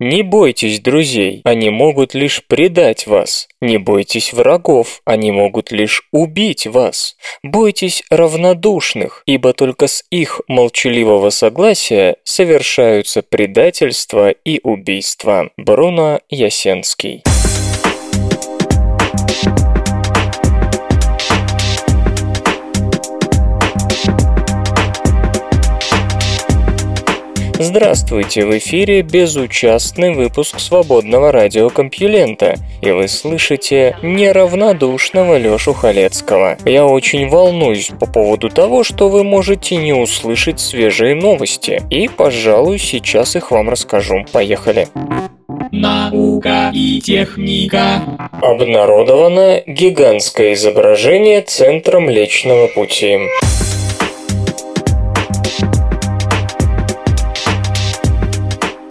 Не бойтесь друзей, они могут лишь предать вас. Не бойтесь врагов, они могут лишь убить вас. Бойтесь равнодушных, ибо только с их молчаливого согласия совершаются предательство и убийства. Бруно Ясенский Здравствуйте, в эфире безучастный выпуск свободного радиокомпьюлента, и вы слышите неравнодушного Лёшу Халецкого. Я очень волнуюсь по поводу того, что вы можете не услышать свежие новости, и, пожалуй, сейчас их вам расскажу. Поехали! Наука и техника. Обнародовано гигантское изображение Центра Млечного Пути.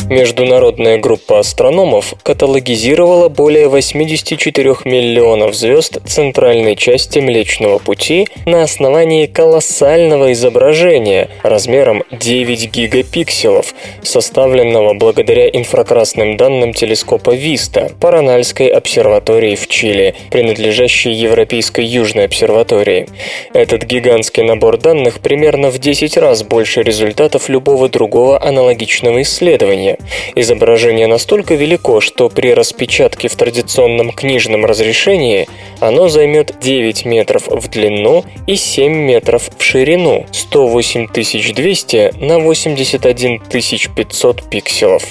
Международная группа астрономов каталогизировала более 84 миллионов звезд центральной части Млечного Пути на основании колоссального изображения размером 9 гигапикселов, составленного благодаря инфракрасным данным телескопа Виста Паранальской обсерватории в Чили, принадлежащей Европейской Южной обсерватории. Этот гигантский набор данных примерно в 10 раз больше результатов любого другого аналогичного исследования. Изображение настолько велико, что при распечатке в традиционном книжном разрешении оно займет 9 метров в длину и 7 метров в ширину, 108 200 на 81 500 пикселов.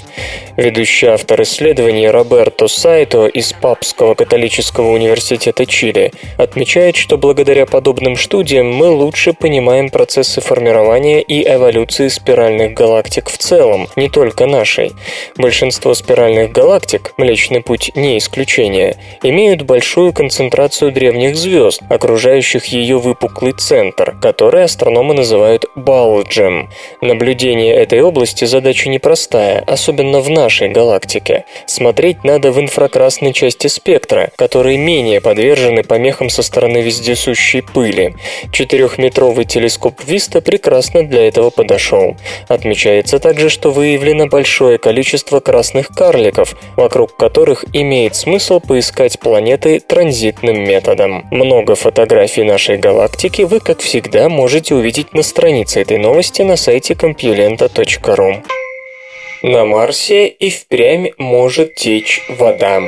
Ведущий автор исследований Роберто Сайто из Папского католического университета Чили отмечает, что благодаря подобным студиям мы лучше понимаем процессы формирования и эволюции спиральных галактик в целом, не только нашей. Большинство спиральных галактик, Млечный Путь не исключение, имеют большую концентрацию древних звезд, окружающих ее выпуклый центр, который астрономы называют Балджем. Наблюдение этой области задача непростая, особенно в нашей галактике. Смотреть надо в инфракрасной части спектра, которые менее подвержены помехам со стороны вездесущей пыли. Четырехметровый телескоп Виста прекрасно для этого подошел. Отмечается также, что выявлено большое количество красных карликов, вокруг которых имеет смысл поискать планеты транзитным методом. Много фотографий нашей галактики вы, как всегда, можете увидеть на странице этой новости на сайте compulenta.ru. На Марсе и впрямь может течь вода.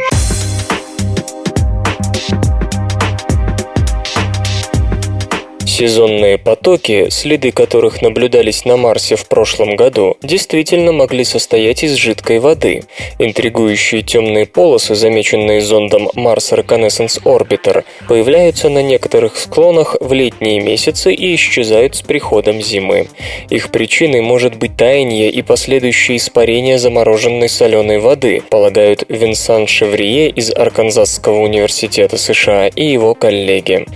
Сезонные потоки, следы которых наблюдались на Марсе в прошлом году, действительно могли состоять из жидкой воды. Интригующие темные полосы, замеченные зондом Mars Reconnaissance Orbiter, появляются на некоторых склонах в летние месяцы и исчезают с приходом зимы. Их причиной может быть таяние и последующее испарение замороженной соленой воды, полагают Винсан Шеврие из Арканзасского университета США и его коллеги.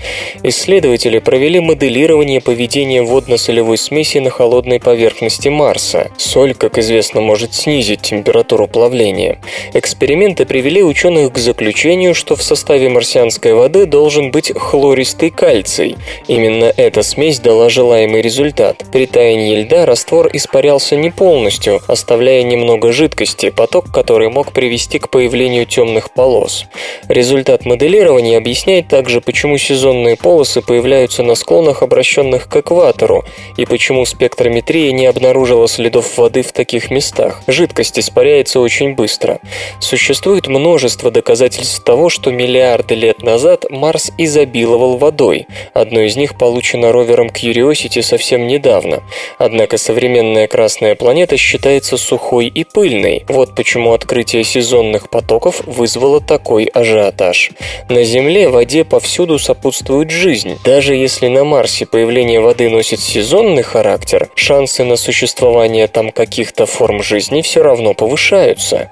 Исследователи провели моделирование поведения водно-солевой смеси на холодной поверхности Марса. Соль, как известно, может снизить температуру плавления. Эксперименты привели ученых к заключению, что в составе марсианской воды должен быть хлористый кальций. Именно эта смесь дала желаемый результат. При таянии льда раствор испарялся не полностью, оставляя немного жидкости, поток который мог привести к появлению темных полос. Результат моделирования объясняет также, почему сезонные полосы появляются на склонах склонах, обращенных к экватору, и почему спектрометрия не обнаружила следов воды в таких местах. Жидкость испаряется очень быстро. Существует множество доказательств того, что миллиарды лет назад Марс изобиловал водой. Одно из них получено ровером Curiosity совсем недавно. Однако современная Красная планета считается сухой и пыльной. Вот почему открытие сезонных потоков вызвало такой ажиотаж. На Земле воде повсюду сопутствует жизнь. Даже если на Марсе появление воды носит сезонный характер, шансы на существование там каких-то форм жизни все равно повышаются.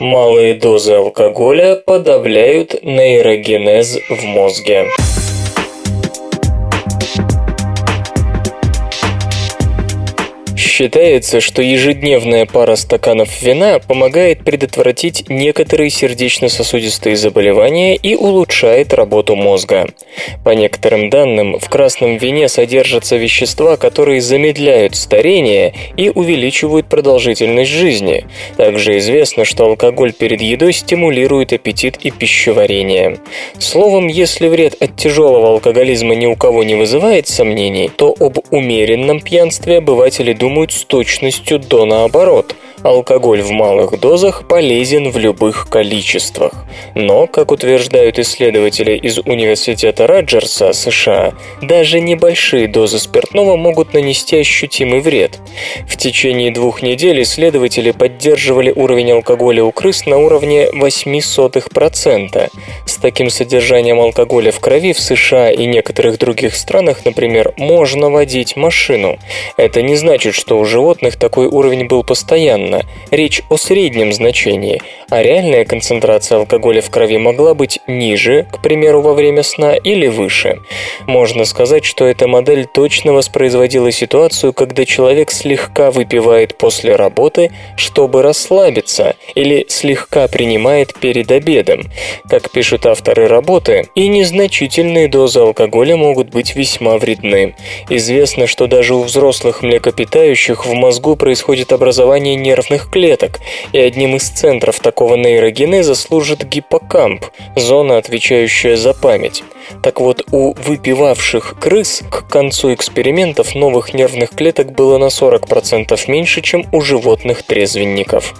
Малые дозы алкоголя подавляют нейрогенез в мозге. Считается, что ежедневная пара стаканов вина помогает предотвратить некоторые сердечно-сосудистые заболевания и улучшает работу мозга. По некоторым данным, в красном вине содержатся вещества, которые замедляют старение и увеличивают продолжительность жизни. Также известно, что алкоголь перед едой стимулирует аппетит и пищеварение. Словом, если вред от тяжелого алкоголизма ни у кого не вызывает сомнений, то об умеренном пьянстве обыватели думают с точностью до наоборот – Алкоголь в малых дозах полезен в любых количествах. Но, как утверждают исследователи из Университета Раджерса, США, даже небольшие дозы спиртного могут нанести ощутимый вред. В течение двух недель исследователи поддерживали уровень алкоголя у крыс на уровне 0,08%. С таким содержанием алкоголя в крови в США и некоторых других странах, например, можно водить машину. Это не значит, что у животных такой уровень был постоянно. Речь о среднем значении, а реальная концентрация алкоголя в крови могла быть ниже, к примеру, во время сна, или выше. Можно сказать, что эта модель точно воспроизводила ситуацию, когда человек слегка выпивает после работы, чтобы расслабиться, или слегка принимает перед обедом. Как пишут авторы работы, и незначительные дозы алкоголя могут быть весьма вредны. Известно, что даже у взрослых млекопитающих в мозгу происходит образование нервных клеток, и одним из центров такого нейрогенеза служит гиппокамп, зона, отвечающая за память. Так вот, у выпивавших крыс к концу экспериментов новых нервных клеток было на 40% меньше, чем у животных-трезвенников.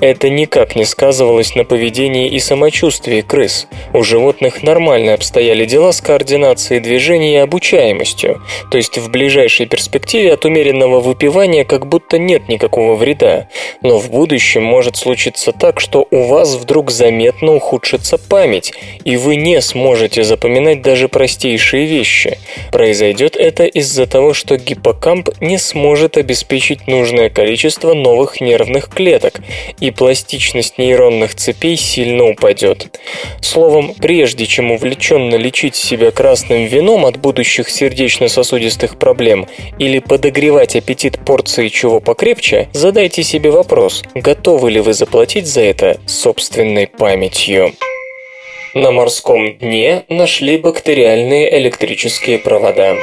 Это никак не сказывалось на поведении и самочувствии крыс. У животных нормально обстояли дела с координацией движений и обучаемостью, то есть в ближайшей перспективе от умеренного выпивания как будто нет никакого вреда. Но в будущем может случиться так, что у вас вдруг заметно ухудшится память, и вы не сможете запоминать даже простейшие вещи. Произойдет это из-за того, что гиппокамп не сможет обеспечить нужное количество новых нервных клеток, и пластичность нейронных цепей сильно упадет. Словом, прежде чем увлеченно лечить себя красным вином от будущих сердечно-сосудистых проблем или подогревать аппетит порции чего покрепче, задайте себе вопрос, готовы ли вы заплатить за это собственной памятью. На морском дне нашли бактериальные электрические провода.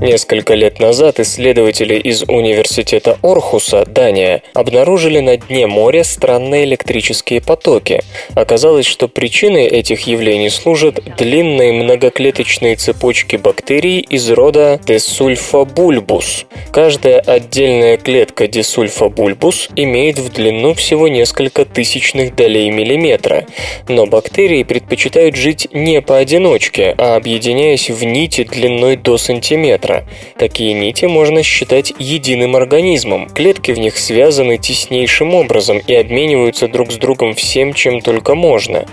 Несколько лет назад исследователи из университета Орхуса, Дания, обнаружили на дне моря странные электрические потоки. Оказалось, что причиной этих явлений служат длинные многоклеточные цепочки бактерий из рода Desulfabulbus. Каждая отдельная клетка Desulfabulbus имеет в длину всего несколько тысячных долей миллиметра, но бактерии предпочитают жить не поодиночке, а объединяясь в нити длиной до сантиметра метра. Такие нити можно считать единым организмом. Клетки в них связаны теснейшим образом и обмениваются друг с другом всем, чем только можно.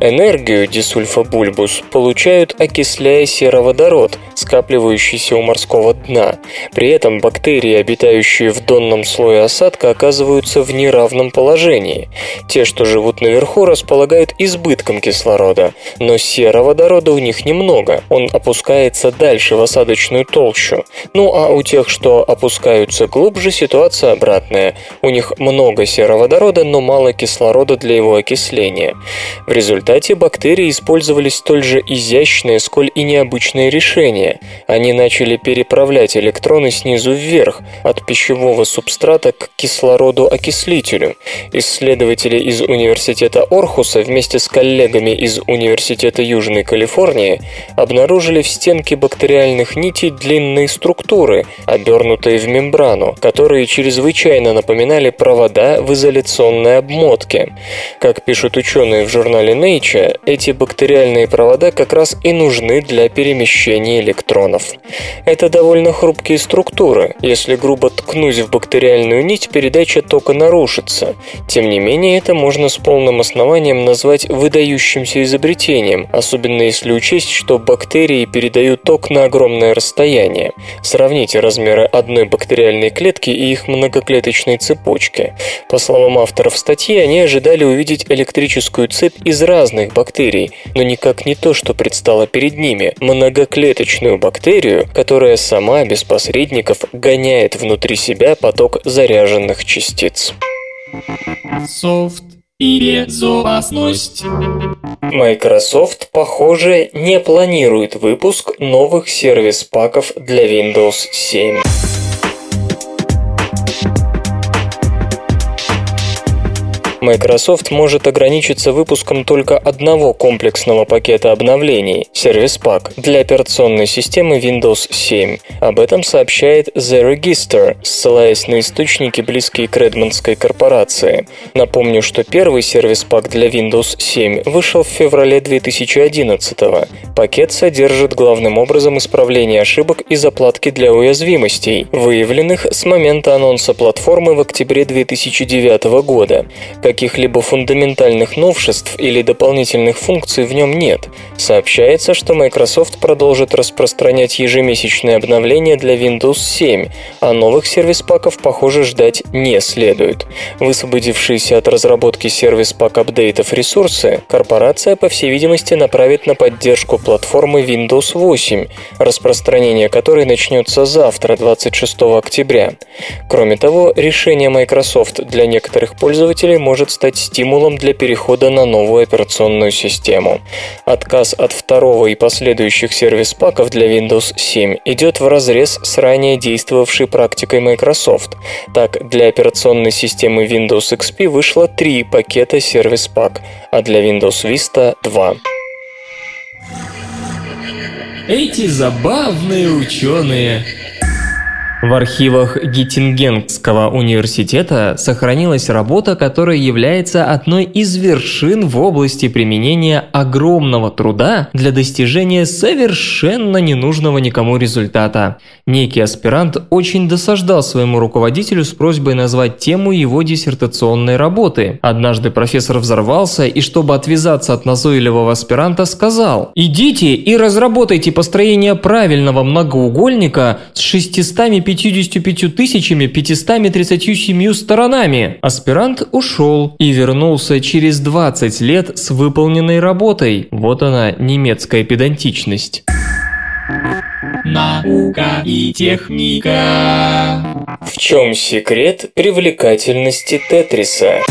Энергию дисульфобульбус получают, окисляя сероводород, скапливающийся у морского дна. При этом бактерии, обитающие в донном слое осадка, оказываются в неравном положении. Те, что живут наверху, располагают избытком кислорода, но сероводорода у них немного, он опускается дальше в осадочную толщу толщу. Ну а у тех, что опускаются глубже, ситуация обратная. У них много сероводорода, но мало кислорода для его окисления. В результате бактерии использовали столь же изящное, сколь и необычное решение. Они начали переправлять электроны снизу вверх, от пищевого субстрата к кислороду-окислителю. Исследователи из университета Орхуса вместе с коллегами из Университета Южной Калифорнии обнаружили в стенке бактериальных нитей длинные структуры, обернутые в мембрану, которые чрезвычайно напоминали провода в изоляционной обмотке. Как пишут ученые в журнале Nature, эти бактериальные провода как раз и нужны для перемещения электронов. Это довольно хрупкие структуры. Если грубо ткнуть в бактериальную нить, передача тока нарушится. Тем не менее, это можно с полным основанием назвать выдающимся изобретением, особенно если учесть, что бактерии передают ток на огромное расстояние состояние. Сравните размеры одной бактериальной клетки и их многоклеточной цепочки. По словам авторов статьи, они ожидали увидеть электрическую цепь из разных бактерий, но никак не то, что предстало перед ними – многоклеточную бактерию, которая сама без посредников гоняет внутри себя поток заряженных частиц. Софт и безопасность. Microsoft, похоже, не планирует выпуск новых сервис-паков для Windows 7. Microsoft может ограничиться выпуском только одного комплексного пакета обновлений – Service Pack для операционной системы Windows 7. Об этом сообщает The Register, ссылаясь на источники, близкие к Редмондской корпорации. Напомню, что первый Service Pack для Windows 7 вышел в феврале 2011 -го. Пакет содержит главным образом исправление ошибок и заплатки для уязвимостей, выявленных с момента анонса платформы в октябре 2009 года. Каких-либо фундаментальных новшеств или дополнительных функций в нем нет. Сообщается, что Microsoft продолжит распространять ежемесячные обновления для Windows 7, а новых сервис-паков, похоже, ждать не следует. Высвободившиеся от разработки сервис-пак апдейтов ресурсы, корпорация, по всей видимости, направит на поддержку платформы Windows 8, распространение которой начнется завтра, 26 октября. Кроме того, решение Microsoft для некоторых пользователей может может стать стимулом для перехода на новую операционную систему. Отказ от второго и последующих сервис-паков для Windows 7 идет в разрез с ранее действовавшей практикой Microsoft. Так, для операционной системы Windows XP вышло три пакета сервис-пак, а для Windows Vista – два. Эти забавные ученые в архивах Геттингенского университета сохранилась работа, которая является одной из вершин в области применения огромного труда для достижения совершенно ненужного никому результата. Некий аспирант очень досаждал своему руководителю с просьбой назвать тему его диссертационной работы. Однажды профессор взорвался и, чтобы отвязаться от назойливого аспиранта, сказал «Идите и разработайте построение правильного многоугольника с 650 55 тысячами 537 сторонами. Аспирант ушел и вернулся через 20 лет с выполненной работой. Вот она, немецкая педантичность. Наука и техника. В чем секрет привлекательности Тетриса?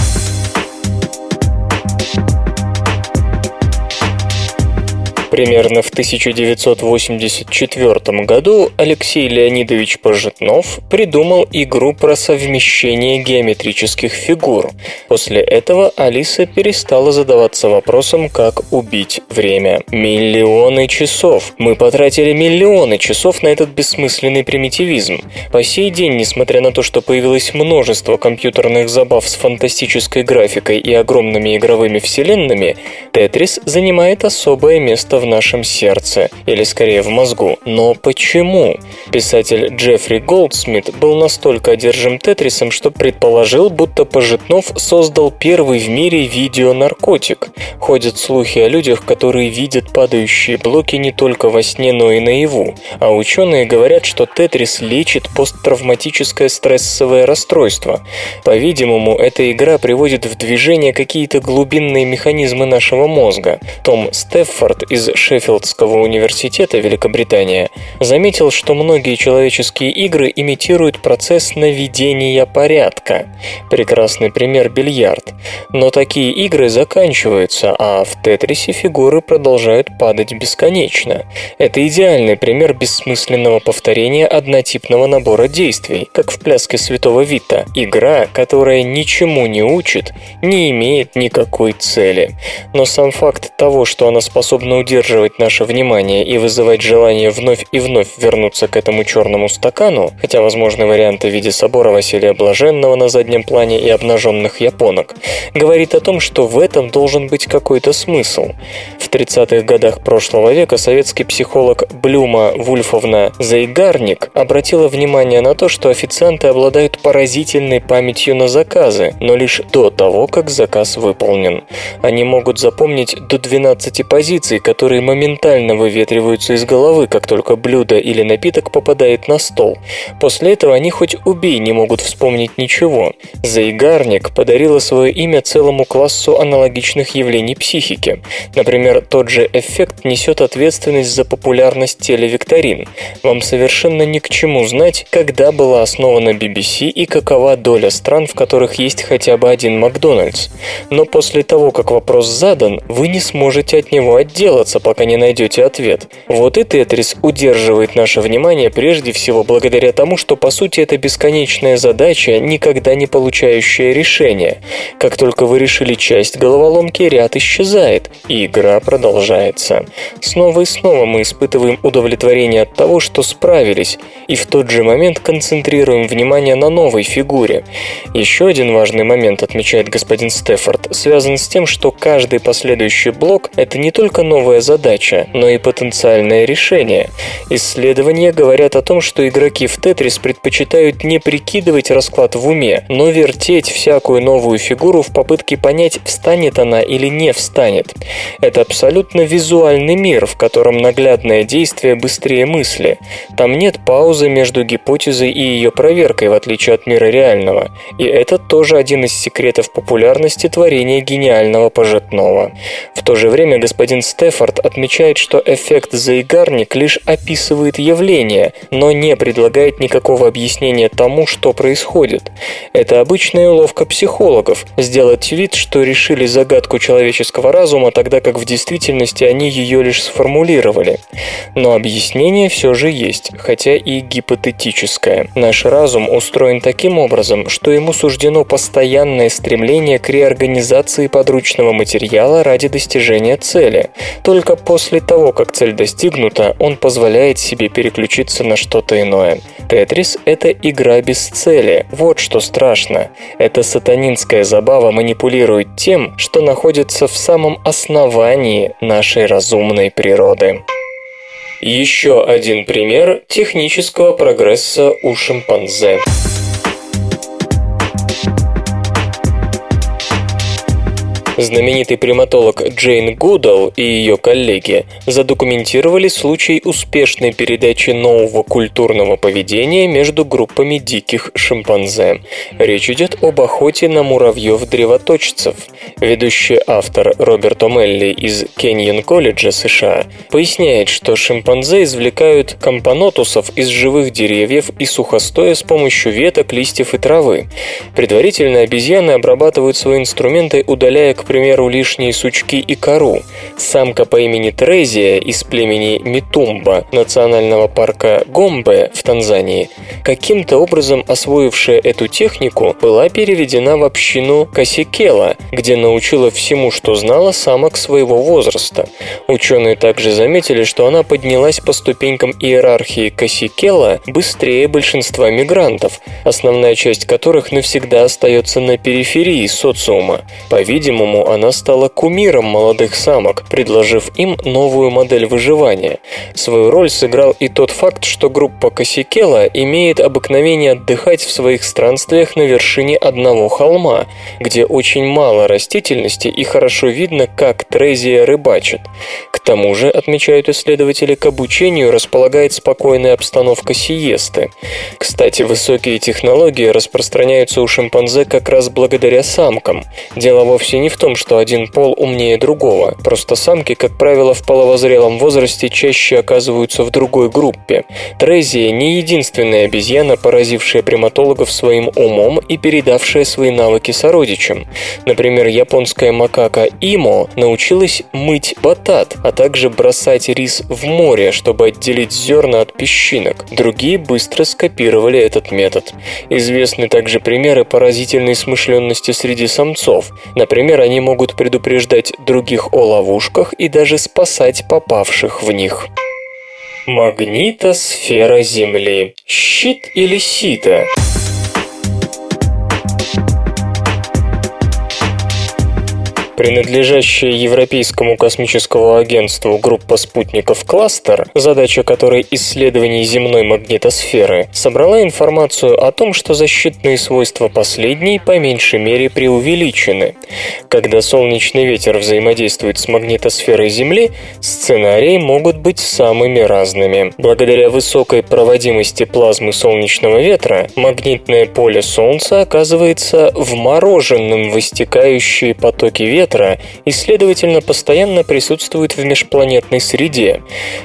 Примерно в 1984 году Алексей Леонидович Пожитнов придумал игру про совмещение геометрических фигур. После этого Алиса перестала задаваться вопросом, как убить время. Миллионы часов. Мы потратили миллионы часов на этот бессмысленный примитивизм. По сей день, несмотря на то, что появилось множество компьютерных забав с фантастической графикой и огромными игровыми вселенными, Тетрис занимает особое место в нашем сердце, или скорее в мозгу. Но почему? Писатель Джеффри Голдсмит был настолько одержим Тетрисом, что предположил, будто Пожитнов создал первый в мире видеонаркотик. Ходят слухи о людях, которые видят падающие блоки не только во сне, но и наяву. А ученые говорят, что Тетрис лечит посттравматическое стрессовое расстройство. По-видимому, эта игра приводит в движение какие-то глубинные механизмы нашего мозга. Том Стеффорд из Шеффилдского университета Великобритания заметил, что многие человеческие игры имитируют процесс наведения порядка. Прекрасный пример – бильярд. Но такие игры заканчиваются, а в Тетрисе фигуры продолжают падать бесконечно. Это идеальный пример бессмысленного повторения однотипного набора действий, как в пляске Святого Вита. Игра, которая ничему не учит, не имеет никакой цели. Но сам факт того, что она способна удерживать удерживать наше внимание и вызывать желание вновь и вновь вернуться к этому черному стакану, хотя возможны варианты в виде собора Василия Блаженного на заднем плане и обнаженных японок, говорит о том, что в этом должен быть какой-то смысл. В 30-х годах прошлого века советский психолог Блюма Вульфовна Зайгарник обратила внимание на то, что официанты обладают поразительной памятью на заказы, но лишь до того, как заказ выполнен. Они могут запомнить до 12 позиций, которые которые моментально выветриваются из головы, как только блюдо или напиток попадает на стол. После этого они хоть убей не могут вспомнить ничего. Заигарник подарила свое имя целому классу аналогичных явлений психики. Например, тот же эффект несет ответственность за популярность телевикторин. Вам совершенно ни к чему знать, когда была основана BBC и какова доля стран, в которых есть хотя бы один Макдональдс. Но после того, как вопрос задан, вы не сможете от него отделаться, пока не найдете ответ. Вот и Тетрис удерживает наше внимание прежде всего благодаря тому, что по сути это бесконечная задача, никогда не получающая решения. Как только вы решили часть головоломки, ряд исчезает, и игра продолжается. Снова и снова мы испытываем удовлетворение от того, что справились, и в тот же момент концентрируем внимание на новой фигуре. Еще один важный момент, отмечает господин Стефорд, связан с тем, что каждый последующий блок – это не только новая задача, но и потенциальное решение. Исследования говорят о том, что игроки в Тетрис предпочитают не прикидывать расклад в уме, но вертеть всякую новую фигуру в попытке понять, встанет она или не встанет. Это абсолютно визуальный мир, в котором наглядное действие быстрее мысли. Там нет паузы между гипотезой и ее проверкой, в отличие от мира реального. И это тоже один из секретов популярности творения гениального пожитного. В то же время господин Стефорд отмечает, что эффект заигарник лишь описывает явление, но не предлагает никакого объяснения тому, что происходит. Это обычная уловка психологов – сделать вид, что решили загадку человеческого разума, тогда как в действительности они ее лишь сформулировали. Но объяснение все же есть, хотя и гипотетическое. Наш разум устроен таким образом, что ему суждено постоянное стремление к реорганизации подручного материала ради достижения цели. Только после того, как цель достигнута, он позволяет себе переключиться на что-то иное. Тетрис – это игра без цели. Вот что страшно. Эта сатанинская забава манипулирует тем, что находится в самом основании нашей разумной природы. Еще один пример технического прогресса у шимпанзе. Знаменитый приматолог Джейн Гудал и ее коллеги задокументировали случай успешной передачи нового культурного поведения между группами диких шимпанзе. Речь идет об охоте на муравьев-древоточцев. Ведущий автор Роберт О'Мелли из Кеньон-колледжа США поясняет, что шимпанзе извлекают компонотусов из живых деревьев и сухостоя с помощью веток, листьев и травы. Предварительно обезьяны обрабатывают свои инструменты, удаляя, к примеру, лишние сучки и кору. Самка по имени Трезия из племени Митумба национального парка Гомбе в Танзании, каким-то образом освоившая эту технику, была переведена в общину Касикела, где научила всему, что знала самок своего возраста. Ученые также заметили, что она поднялась по ступенькам иерархии Касикела быстрее большинства мигрантов, основная часть которых навсегда остается на периферии социума. По-видимому, она стала кумиром молодых самок, предложив им новую модель выживания. Свою роль сыграл и тот факт, что группа Касикела имеет обыкновение отдыхать в своих странствиях на вершине одного холма, где очень мало растительности и хорошо видно, как Трезия рыбачит. К тому же, отмечают исследователи, к обучению располагает спокойная обстановка сиесты. Кстати, высокие технологии распространяются у шимпанзе как раз благодаря самкам. Дело вовсе не в том, что один пол умнее другого, просто самки, как правило, в половозрелом возрасте чаще оказываются в другой группе. Трезия не единственная обезьяна, поразившая приматологов своим умом и передавшая свои навыки сородичам. Например, японская макака Имо научилась мыть батат, а также бросать рис в море, чтобы отделить зерна от песчинок. Другие быстро скопировали этот метод. Известны также примеры поразительной смышленности среди самцов. Например, они могут предупреждать других о ловушках и даже спасать попавших в них. Магнитосфера Земли. Щит или сито? Принадлежащая Европейскому космическому агентству группа спутников «Кластер», задача которой исследование земной магнитосферы, собрала информацию о том, что защитные свойства последней по меньшей мере преувеличены. Когда солнечный ветер взаимодействует с магнитосферой Земли, сценарии могут быть самыми разными. Благодаря высокой проводимости плазмы солнечного ветра, магнитное поле Солнца оказывается вмороженным в истекающие потоки ветра, ветра и, следовательно, постоянно присутствует в межпланетной среде.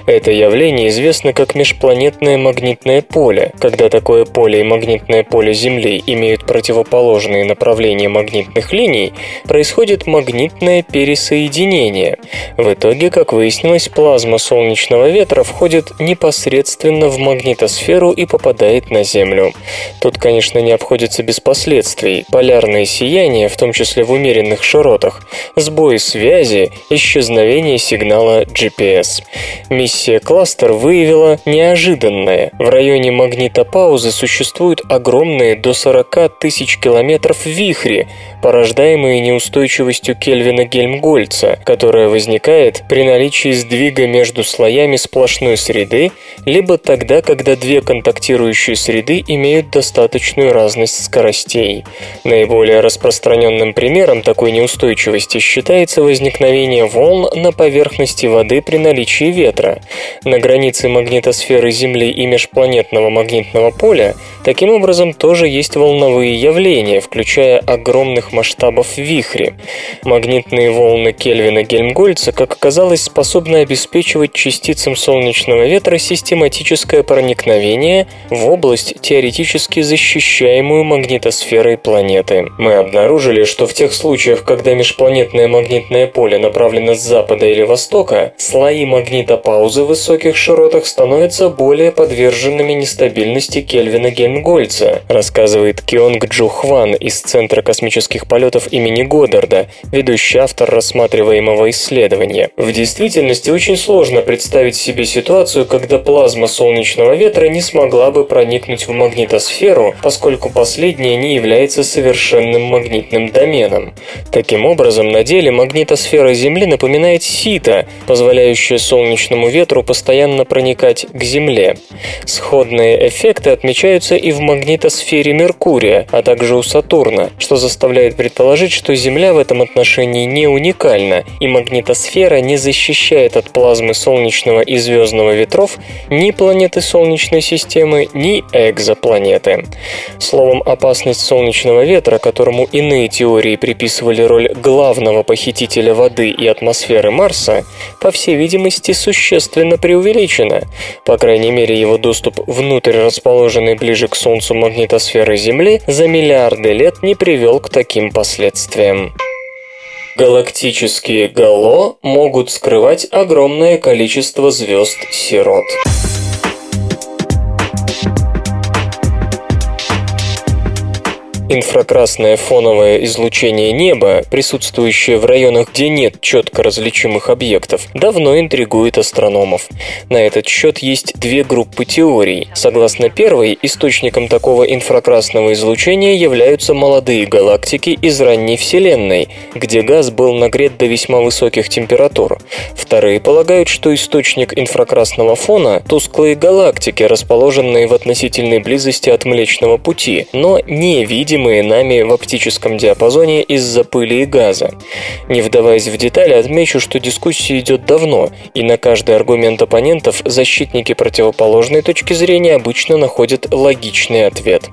Это явление известно как межпланетное магнитное поле. Когда такое поле и магнитное поле Земли имеют противоположные направления магнитных линий, происходит магнитное пересоединение. В итоге, как выяснилось, плазма солнечного ветра входит непосредственно в магнитосферу и попадает на Землю. Тут, конечно, не обходится без последствий. Полярное сияние, в том числе в умеренных широтах, сбой связи, исчезновение сигнала GPS. Миссия «Кластер» выявила неожиданное. В районе магнитопаузы существуют огромные до 40 тысяч километров вихри, порождаемые неустойчивостью Кельвина Гельмгольца, которая возникает при наличии сдвига между слоями сплошной среды, либо тогда, когда две контактирующие среды имеют достаточную разность скоростей. Наиболее распространенным примером такой неустойчивости считается возникновение волн на поверхности воды при наличии ветра. На границе магнитосферы Земли и межпланетного магнитного поля таким образом тоже есть волновые явления, включая огромных масштабов вихри. Магнитные волны Кельвина Гельмгольца, как оказалось, способны обеспечивать частицам солнечного ветра систематическое проникновение в область, теоретически защищаемую магнитосферой планеты. Мы обнаружили, что в тех случаях, когда межпланетное магнитное поле направлено с запада или востока, слои магнитопаузы в высоких широтах становятся более подверженными нестабильности Кельвина Гельмгольца, рассказывает Кионг Джу Хван из Центра космических полетов имени Годдарда, ведущий автор рассматриваемого исследования. В действительности очень сложно представить себе ситуацию, когда плазма солнечного ветра не смогла бы проникнуть в магнитосферу, поскольку последняя не является совершенным магнитным доменом. Таким образом, на деле магнитосфера Земли напоминает сито, позволяющее солнечному ветру постоянно проникать к Земле. Сходные эффекты отмечаются и в магнитосфере Меркурия, а также у Сатурна, что заставляет предположить, что Земля в этом отношении не уникальна, и магнитосфера не защищает от плазмы солнечного и звездного ветров ни планеты Солнечной системы, ни экзопланеты. Словом, опасность солнечного ветра, которому иные теории приписывали роль главного похитителя воды и атмосферы Марса, по всей видимости, существенно преувеличена. По крайней мере, его доступ внутрь расположенной ближе к Солнцу магнитосферы Земли за миллиарды лет не привел к таким последствиям. Галактические гало могут скрывать огромное количество звезд-сирот. Инфракрасное фоновое излучение неба, присутствующее в районах, где нет четко различимых объектов, давно интригует астрономов. На этот счет есть две группы теорий. Согласно первой, источником такого инфракрасного излучения являются молодые галактики из ранней Вселенной, где газ был нагрет до весьма высоких температур. Вторые полагают, что источник инфракрасного фона – тусклые галактики, расположенные в относительной близости от Млечного Пути, но не видимые видимые нами в оптическом диапазоне из-за пыли и газа. Не вдаваясь в детали, отмечу, что дискуссия идет давно, и на каждый аргумент оппонентов защитники противоположной точки зрения обычно находят логичный ответ.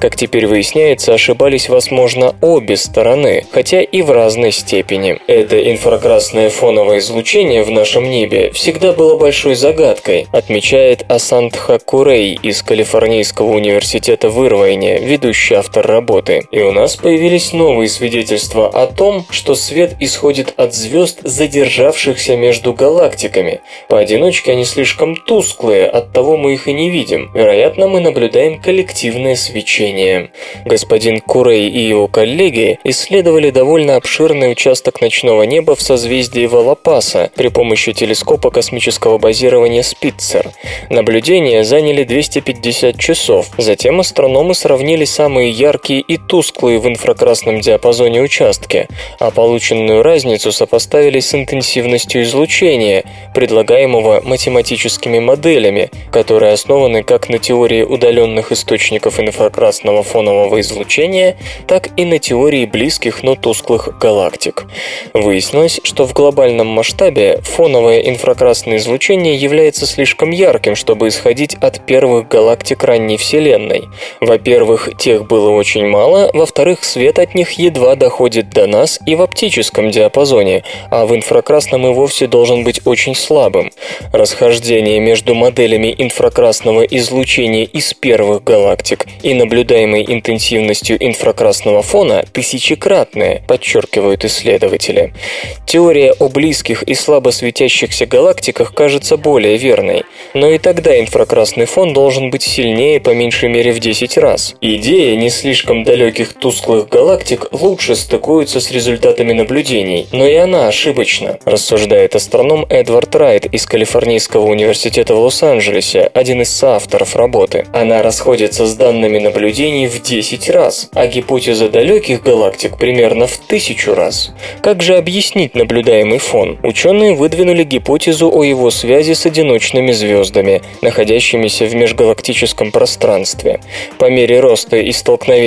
Как теперь выясняется, ошибались, возможно, обе стороны, хотя и в разной степени. Это инфракрасное фоновое излучение в нашем небе всегда было большой загадкой, отмечает Асантха Курей из Калифорнийского университета в Ирвайне, ведущий автор работы работы. И у нас появились новые свидетельства о том, что свет исходит от звезд, задержавшихся между галактиками. Поодиночке они слишком тусклые, оттого мы их и не видим. Вероятно, мы наблюдаем коллективное свечение. Господин Курей и его коллеги исследовали довольно обширный участок ночного неба в созвездии Валапаса при помощи телескопа космического базирования Спитцер. Наблюдения заняли 250 часов. Затем астрономы сравнили самые яркие яркие и тусклые в инфракрасном диапазоне участки, а полученную разницу сопоставили с интенсивностью излучения, предлагаемого математическими моделями, которые основаны как на теории удаленных источников инфракрасного фонового излучения, так и на теории близких, но тусклых галактик. Выяснилось, что в глобальном масштабе фоновое инфракрасное излучение является слишком ярким, чтобы исходить от первых галактик ранней Вселенной. Во-первых, тех было очень мало, во-вторых, свет от них едва доходит до нас и в оптическом диапазоне, а в инфракрасном и вовсе должен быть очень слабым. Расхождение между моделями инфракрасного излучения из первых галактик и наблюдаемой интенсивностью инфракрасного фона тысячекратное, подчеркивают исследователи. Теория о близких и слабо светящихся галактиках кажется более верной, но и тогда инфракрасный фон должен быть сильнее по меньшей мере в 10 раз. Идея не слишком далеких тусклых галактик лучше стыкуется с результатами наблюдений, но и она ошибочна, рассуждает астроном Эдвард Райт из Калифорнийского университета в Лос-Анджелесе, один из соавторов работы. Она расходится с данными наблюдений в 10 раз, а гипотеза далеких галактик примерно в тысячу раз. Как же объяснить наблюдаемый фон? Ученые выдвинули гипотезу о его связи с одиночными звездами, находящимися в межгалактическом пространстве. По мере роста и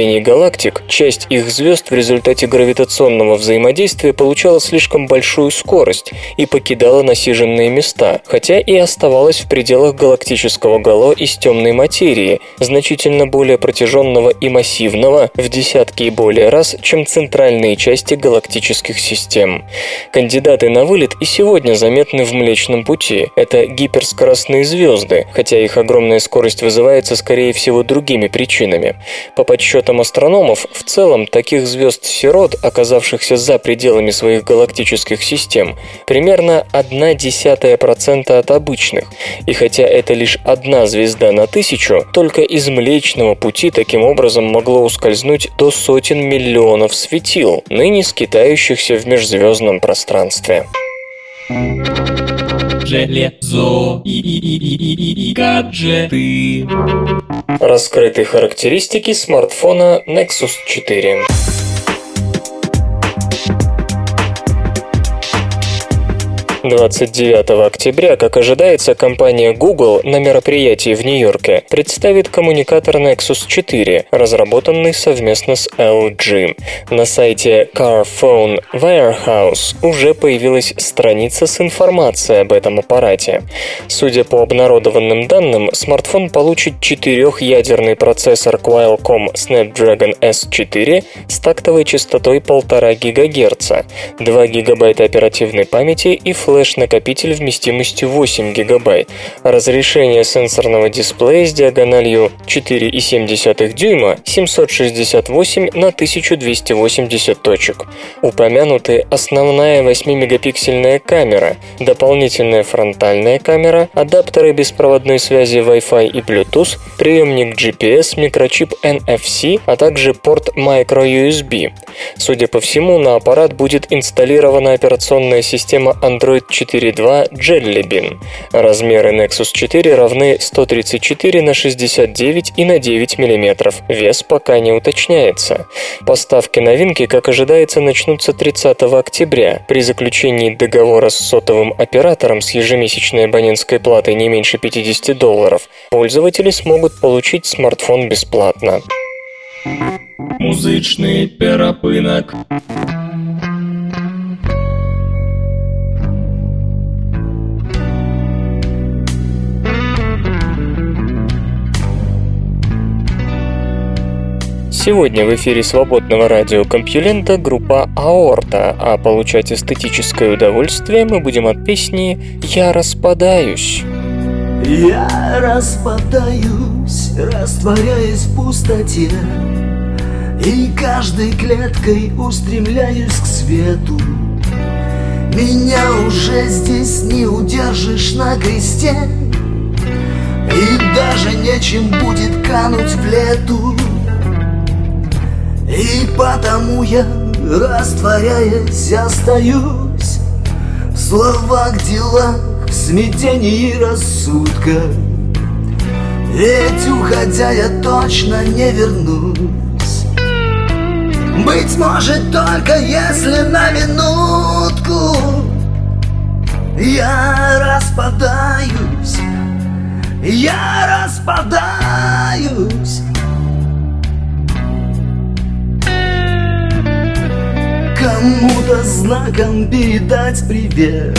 столкновений галактик, часть их звезд в результате гравитационного взаимодействия получала слишком большую скорость и покидала насиженные места, хотя и оставалась в пределах галактического гало из темной материи, значительно более протяженного и массивного в десятки и более раз, чем центральные части галактических систем. Кандидаты на вылет и сегодня заметны в Млечном Пути. Это гиперскоростные звезды, хотя их огромная скорость вызывается, скорее всего, другими причинами. По подсчетам астрономов, в целом таких звезд-сирот, оказавшихся за пределами своих галактических систем, примерно 0,1% от обычных. И хотя это лишь одна звезда на тысячу, только из Млечного Пути таким образом могло ускользнуть до сотен миллионов светил, ныне скитающихся в межзвездном пространстве. Железо и, и, и, и, и, и гаджеты. Раскрыты характеристики смартфона Nexus 4. 29 октября, как ожидается, компания Google на мероприятии в Нью-Йорке представит коммуникатор Nexus 4, разработанный совместно с LG. На сайте Carphone Warehouse уже появилась страница с информацией об этом аппарате. Судя по обнародованным данным, смартфон получит четырехъядерный процессор Qualcomm Snapdragon S4 с тактовой частотой 1,5 ГГц, 2 ГБ оперативной памяти и флеш-накопитель вместимостью 8 ГБ, разрешение сенсорного дисплея с диагональю 4,7 дюйма 768 на 1280 точек. Упомянуты основная 8-мегапиксельная камера, дополнительная фронтальная камера, адаптеры беспроводной связи Wi-Fi и Bluetooth, приемник GPS, микрочип NFC, а также порт microUSB. Судя по всему, на аппарат будет инсталлирована операционная система Android 4.2 Jelly Bean. Размеры Nexus 4 равны 134 на 69 и на 9 мм. Вес пока не уточняется. Поставки новинки, как ожидается, начнутся 30 октября. При заключении договора с сотовым оператором с ежемесячной абонентской платой не меньше 50 долларов, пользователи смогут получить смартфон бесплатно. Музычный перапынок. Сегодня в эфире свободного радиокомпьюлента группа «Аорта», а получать эстетическое удовольствие мы будем от песни «Я распадаюсь». Я распадаюсь, растворяясь в пустоте И каждой клеткой устремляюсь к свету. Меня уже здесь не удержишь на кресте И даже нечем будет кануть в лету И потому я, растворяясь, остаюсь В словах, делах, в смятении рассудка Ведь уходя я точно не вернусь. Быть может только если на минутку Я распадаюсь Я распадаюсь Кому-то знаком передать привет.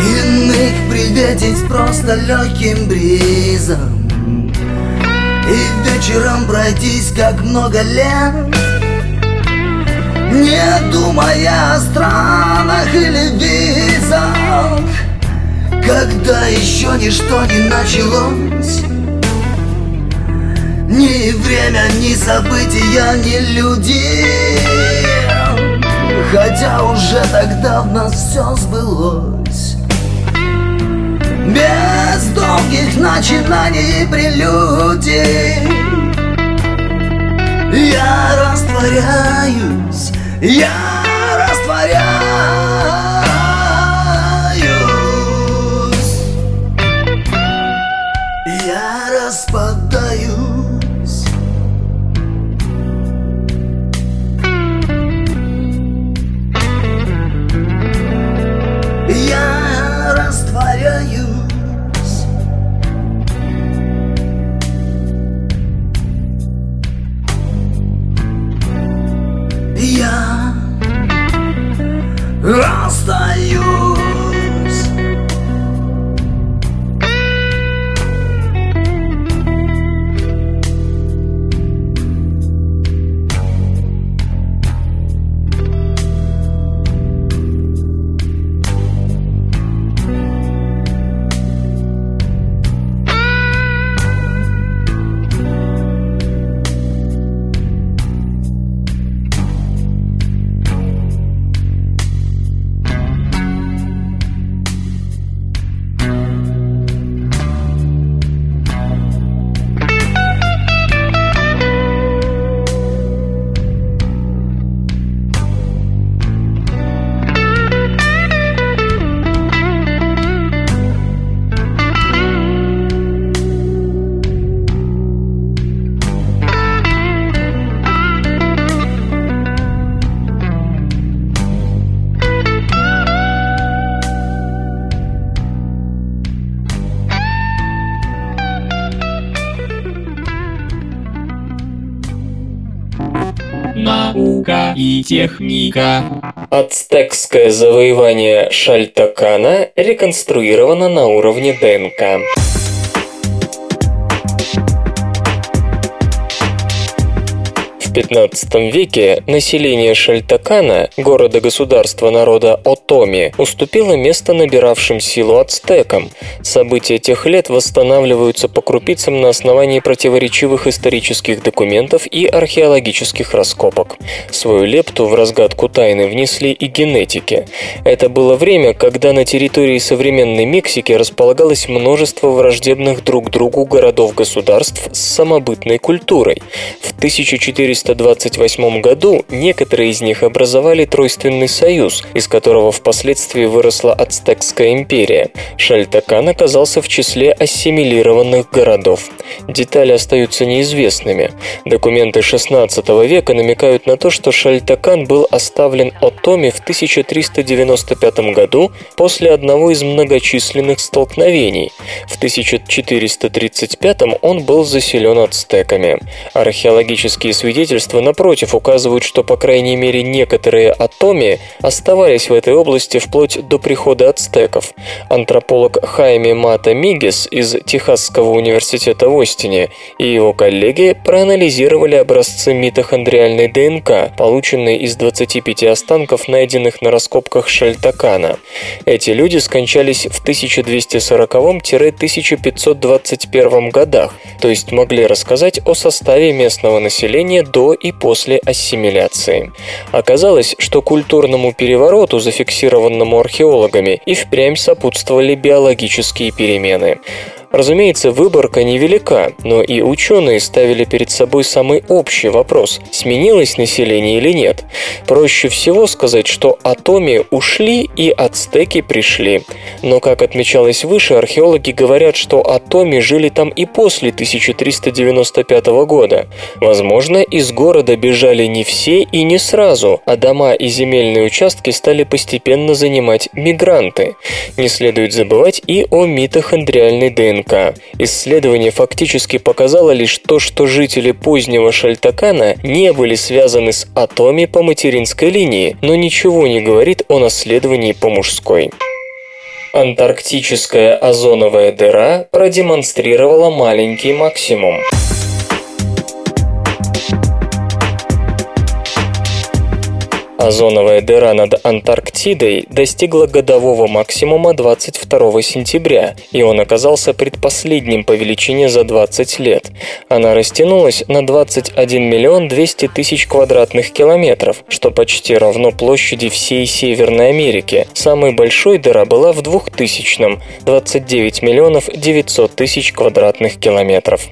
Иных приветить просто легким бризом. И вечером пройтись, как много лет. Не думая о странах или визах. Когда еще ничто не началось Ни время, ни события, ни люди. Хотя уже тогда в нас все сбылось. Без долгих начинаний и прелюдий. Я растворяюсь, я Stop. И техника. Ацтекское завоевание Шальтакана реконструировано на уровне ДНК. В 15 веке население Шальтакана, города-государства народа Отоми, уступило место набиравшим силу ацтекам. События тех лет восстанавливаются по крупицам на основании противоречивых исторических документов и археологических раскопок. Свою лепту в разгадку тайны внесли и генетики. Это было время, когда на территории современной Мексики располагалось множество враждебных друг другу городов-государств с самобытной культурой. В 1400 1428 году некоторые из них образовали тройственный союз, из которого впоследствии выросла Ацтекская империя. Шальтакан оказался в числе ассимилированных городов. Детали остаются неизвестными. Документы XVI века намекают на то, что Шальтакан был оставлен Отоми в 1395 году после одного из многочисленных столкновений. В 1435 он был заселен ацтеками. Археологические свидетельства свидетельства, напротив, указывают, что по крайней мере некоторые атоми оставались в этой области вплоть до прихода ацтеков. Антрополог Хайме Мата Мигес из Техасского университета в Остине и его коллеги проанализировали образцы митохондриальной ДНК, полученные из 25 останков, найденных на раскопках Шельтакана. Эти люди скончались в 1240-1521 годах, то есть могли рассказать о составе местного населения до и после ассимиляции. Оказалось, что культурному перевороту, зафиксированному археологами, и впрямь сопутствовали биологические перемены. Разумеется, выборка невелика, но и ученые ставили перед собой самый общий вопрос – сменилось население или нет. Проще всего сказать, что атоми ушли и ацтеки пришли. Но, как отмечалось выше, археологи говорят, что атоми жили там и после 1395 года. Возможно, из города бежали не все и не сразу, а дома и земельные участки стали постепенно занимать мигранты. Не следует забывать и о митохондриальной ДНК. Исследование фактически показало лишь то, что жители позднего Шальтакана не были связаны с атоми по материнской линии, но ничего не говорит о наследовании по мужской. Антарктическая озоновая дыра продемонстрировала маленький максимум. Озоновая дыра над Антарктидой достигла годового максимума 22 сентября, и он оказался предпоследним по величине за 20 лет. Она растянулась на 21 миллион 200 тысяч квадратных километров, что почти равно площади всей Северной Америки. Самой большой дыра была в 2000-м – 29 миллионов 900 тысяч квадратных километров.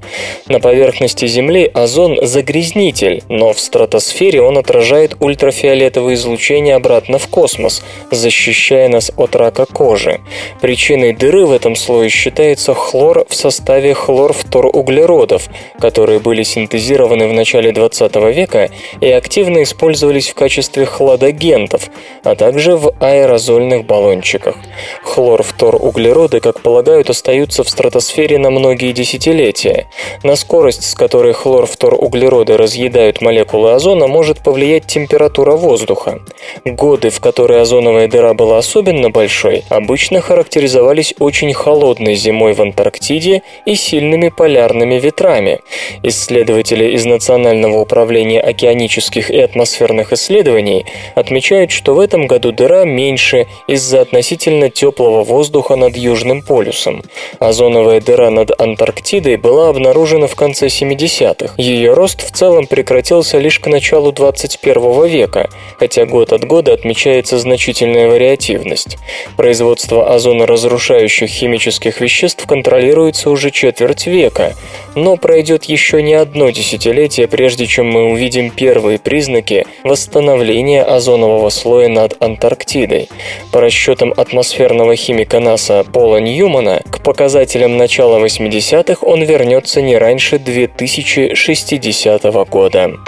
На поверхности Земли озон – загрязнитель, но в стратосфере он отражает ультрафиолетовый этого излучения обратно в космос, защищая нас от рака кожи. Причиной дыры в этом слое считается хлор в составе хлорфторуглеродов, которые были синтезированы в начале 20 века и активно использовались в качестве хладагентов, а также в аэрозольных баллончиках. Хлорфторуглероды, как полагают, остаются в стратосфере на многие десятилетия. На скорость, с которой хлорфторуглероды разъедают молекулы озона, может повлиять температура воздуха, воздуха. Годы, в которые озоновая дыра была особенно большой, обычно характеризовались очень холодной зимой в Антарктиде и сильными полярными ветрами. Исследователи из Национального управления океанических и атмосферных исследований отмечают, что в этом году дыра меньше из-за относительно теплого воздуха над Южным полюсом. Озоновая дыра над Антарктидой была обнаружена в конце 70-х. Ее рост в целом прекратился лишь к началу 21 века, хотя год от года отмечается значительная вариативность. Производство озоноразрушающих химических веществ контролируется уже четверть века, но пройдет еще не одно десятилетие, прежде чем мы увидим первые признаки восстановления озонового слоя над Антарктидой. По расчетам атмосферного химика НАСА Пола Ньюмана, к показателям начала 80-х он вернется не раньше 2060 года.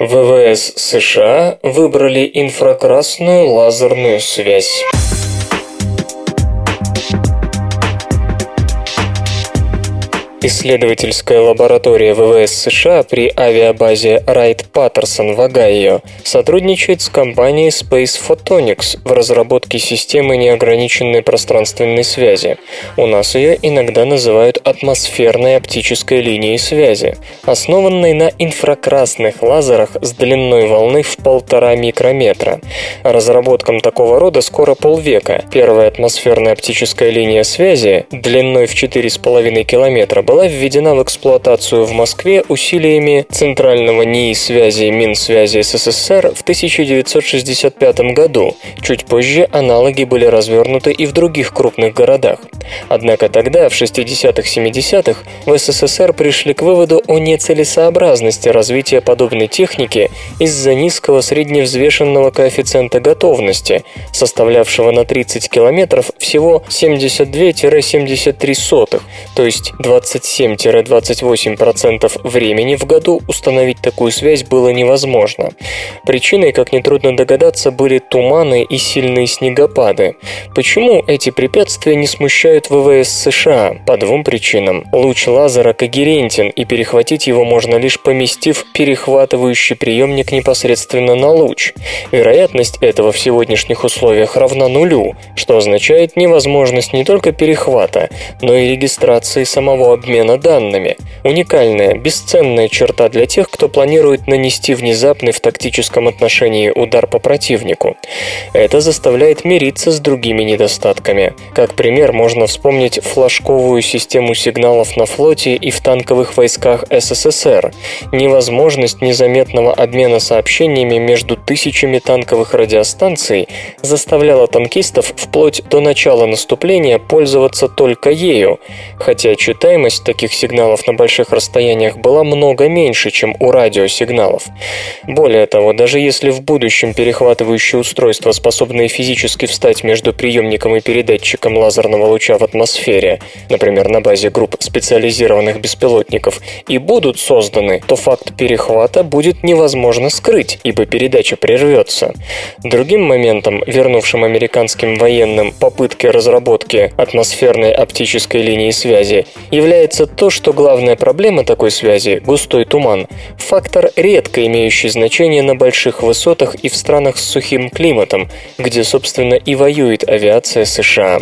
ВВС США выбрали инфракрасную лазерную связь. Исследовательская лаборатория ВВС США при авиабазе Райт-Паттерсон в Огайо сотрудничает с компанией Space Photonics в разработке системы неограниченной пространственной связи. У нас ее иногда называют атмосферной оптической линией связи, основанной на инфракрасных лазерах с длиной волны в полтора микрометра. Разработкам такого рода скоро полвека. Первая атмосферная оптическая линия связи длиной в 4,5 километра была введена в эксплуатацию в Москве усилиями Центрального НИИ связи Минсвязи СССР в 1965 году. Чуть позже аналоги были развернуты и в других крупных городах. Однако тогда, в 60-70-х, в СССР пришли к выводу о нецелесообразности развития подобной техники из-за низкого средневзвешенного коэффициента готовности, составлявшего на 30 километров всего 72-73, то есть 20 27-28% времени в году установить такую связь было невозможно. Причиной, как нетрудно догадаться, были туманы и сильные снегопады. Почему эти препятствия не смущают ВВС США? По двум причинам. Луч лазера когерентен, и перехватить его можно лишь поместив перехватывающий приемник непосредственно на луч. Вероятность этого в сегодняшних условиях равна нулю, что означает невозможность не только перехвата, но и регистрации самого обмена данными. Уникальная, бесценная черта для тех, кто планирует нанести внезапный в тактическом отношении удар по противнику. Это заставляет мириться с другими недостатками. Как пример можно вспомнить флажковую систему сигналов на флоте и в танковых войсках СССР, невозможность незаметного обмена сообщениями между тысячами танковых радиостанций заставляла танкистов вплоть до начала наступления пользоваться только ею, хотя читаемость таких сигналов на больших расстояниях была много меньше, чем у радиосигналов. Более того, даже если в будущем перехватывающие устройства, способные физически встать между приемником и передатчиком лазерного луча в атмосфере, например, на базе групп специализированных беспилотников, и будут созданы, то факт перехвата будет невозможно скрыть, ибо передача прервется. Другим моментом, вернувшим американским военным попытки разработки атмосферной оптической линии связи, является то, что главная проблема такой связи – густой туман – фактор, редко имеющий значение на больших высотах и в странах с сухим климатом, где, собственно, и воюет авиация США.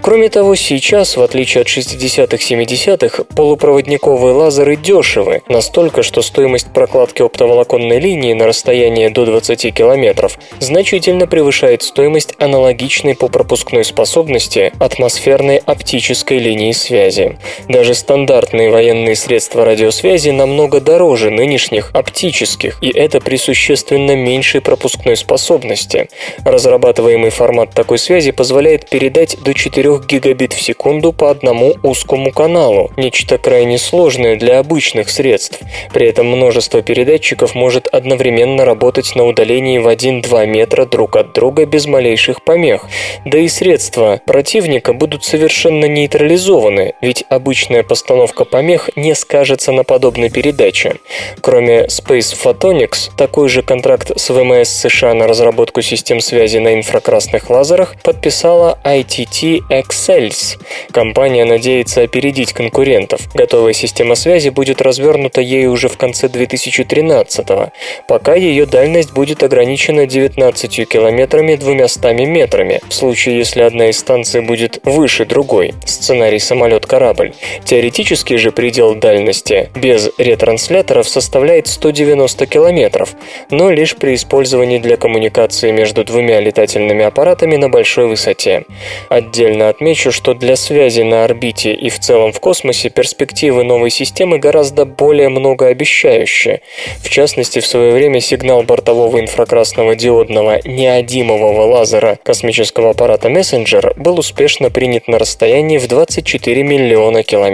Кроме того, сейчас, в отличие от 60-70-х, полупроводниковые лазеры дешевы, настолько, что стоимость прокладки оптоволоконной линии на расстояние до 20 километров значительно превышает стоимость аналогичной по пропускной способности атмосферной оптической линии связи. Даже стандартные военные средства радиосвязи намного дороже нынешних оптических, и это при существенно меньшей пропускной способности. Разрабатываемый формат такой связи позволяет передать до 4 гигабит в секунду по одному узкому каналу, нечто крайне сложное для обычных средств. При этом множество передатчиков может одновременно работать на удалении в 1-2 метра друг от друга без малейших помех. Да и средства противника будут совершенно нейтрализованы, ведь обычная постановка помех не скажется на подобной передаче. Кроме Space Photonics, такой же контракт с ВМС США на разработку систем связи на инфракрасных лазерах подписала ITT Excels. Компания надеется опередить конкурентов. Готовая система связи будет развернута ею уже в конце 2013 -го. Пока ее дальность будет ограничена 19 километрами 200 метрами, в случае, если одна из станций будет выше другой. Сценарий самолет-корабль. Теоретический же предел дальности без ретрансляторов составляет 190 километров, но лишь при использовании для коммуникации между двумя летательными аппаратами на большой высоте. Отдельно отмечу, что для связи на орбите и в целом в космосе перспективы новой системы гораздо более многообещающие. В частности, в свое время сигнал бортового инфракрасного диодного неодимового лазера космического аппарата Messenger был успешно принят на расстоянии в 24 миллиона километров.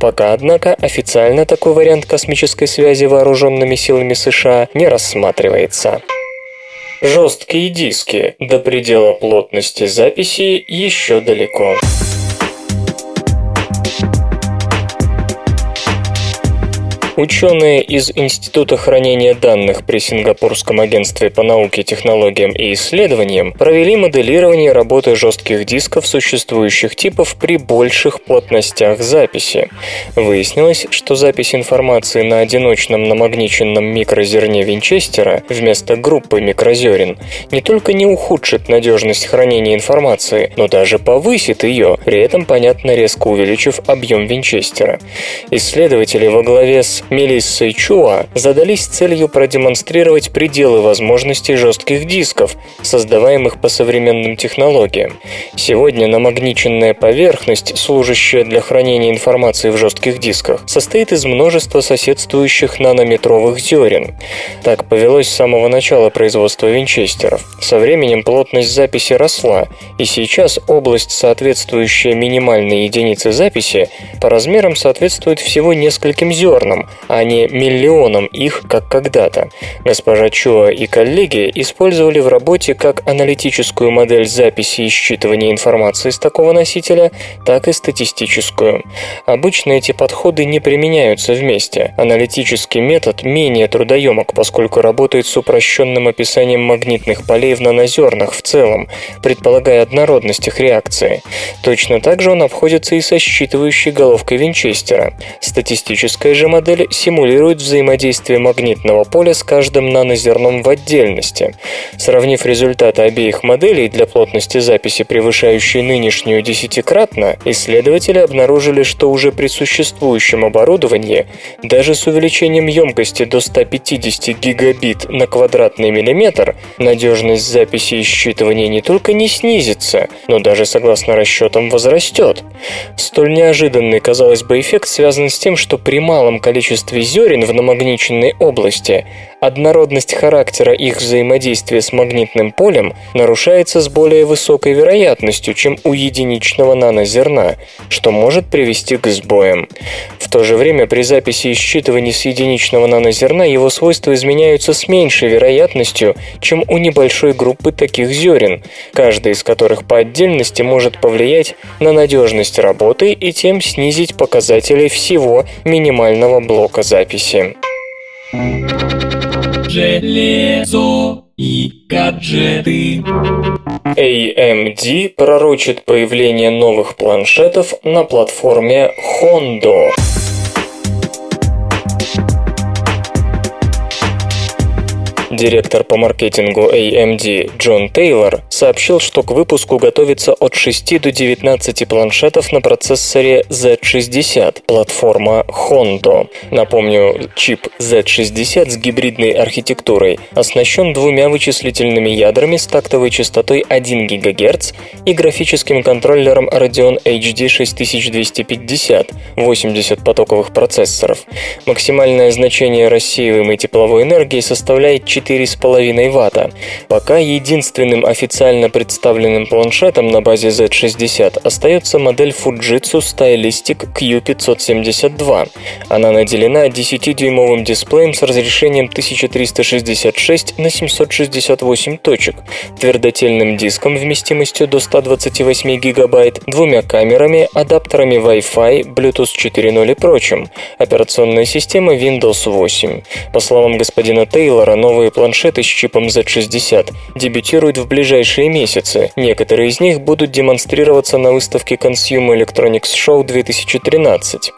Пока, однако, официально такой вариант космической связи вооруженными силами США не рассматривается. Жесткие диски. До предела плотности записи еще далеко. Ученые из Института хранения данных при Сингапурском агентстве по науке, технологиям и исследованиям провели моделирование работы жестких дисков существующих типов при больших плотностях записи. Выяснилось, что запись информации на одиночном намагниченном микрозерне Винчестера вместо группы микрозерен не только не ухудшит надежность хранения информации, но даже повысит ее, при этом, понятно, резко увеличив объем Винчестера. Исследователи во главе с Мелиссой Чуа задались целью продемонстрировать пределы возможностей жестких дисков, создаваемых по современным технологиям. Сегодня намагниченная поверхность, служащая для хранения информации в жестких дисках, состоит из множества соседствующих нанометровых зерен. Так повелось с самого начала производства винчестеров. Со временем плотность записи росла, и сейчас область, соответствующая минимальной единице записи, по размерам соответствует всего нескольким зернам, а не миллионам их, как когда-то. Госпожа Чуа и коллеги использовали в работе как аналитическую модель записи и считывания информации с такого носителя, так и статистическую. Обычно эти подходы не применяются вместе. Аналитический метод менее трудоемок, поскольку работает с упрощенным описанием магнитных полей в нанозернах в целом, предполагая однородность их реакции. Точно так же он обходится и со считывающей головкой Винчестера. Статистическая же модель модель симулирует взаимодействие магнитного поля с каждым нанозерном в отдельности. Сравнив результаты обеих моделей для плотности записи, превышающей нынешнюю десятикратно, исследователи обнаружили, что уже при существующем оборудовании, даже с увеличением емкости до 150 гигабит на квадратный миллиметр, надежность записи и считывания не только не снизится, но даже согласно расчетам возрастет. Столь неожиданный, казалось бы, эффект связан с тем, что при малом количестве зерен в намагниченной области однородность характера их взаимодействия с магнитным полем нарушается с более высокой вероятностью, чем у единичного нанозерна, что может привести к сбоям. В то же время при записи и считывании с единичного нанозерна его свойства изменяются с меньшей вероятностью, чем у небольшой группы таких зерен, каждый из которых по отдельности может повлиять на надежность работы и тем снизить показатели всего минимального блока записи. Железо и гаджеты. AMD пророчит появление новых планшетов на платформе Hondo. Директор по маркетингу AMD Джон Тейлор сообщил, что к выпуску готовится от 6 до 19 планшетов на процессоре Z60, платформа Hondo. Напомню, чип Z60 с гибридной архитектурой оснащен двумя вычислительными ядрами с тактовой частотой 1 ГГц и графическим контроллером Radeon HD 6250, 80 потоковых процессоров. Максимальное значение рассеиваемой тепловой энергии составляет 4 4,5 Вт. Пока единственным официально представленным планшетом на базе Z60 остается модель Fujitsu Stylistic Q572. Она наделена 10-дюймовым дисплеем с разрешением 1366 на 768 точек, твердотельным диском вместимостью до 128 гигабайт, двумя камерами, адаптерами Wi-Fi, Bluetooth 4.0 и прочим. Операционная система Windows 8. По словам господина Тейлора, новые планшеты с чипом Z60 дебютируют в ближайшие месяцы. Некоторые из них будут демонстрироваться на выставке Consumer Electronics Show 2013.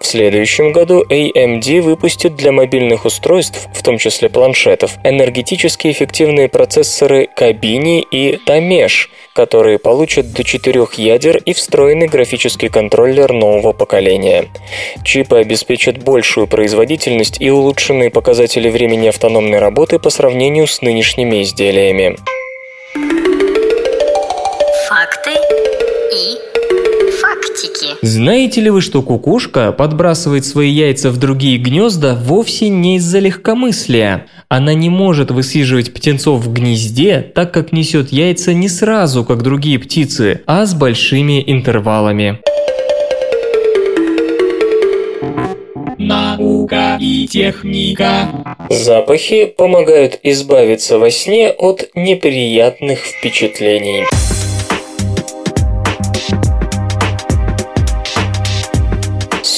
В следующем году AMD выпустит для мобильных устройств, в том числе планшетов, энергетически эффективные процессоры Kabini и Tamesh, которые получат до четырех ядер и встроенный графический контроллер нового поколения. Чипы обеспечат большую производительность и улучшенные показатели времени автономной работы по сравнению с нынешними изделиями. Знаете ли вы, что кукушка подбрасывает свои яйца в другие гнезда вовсе не из-за легкомыслия? Она не может высиживать птенцов в гнезде, так как несет яйца не сразу, как другие птицы, а с большими интервалами. Наука и техника. Запахи помогают избавиться во сне от неприятных впечатлений.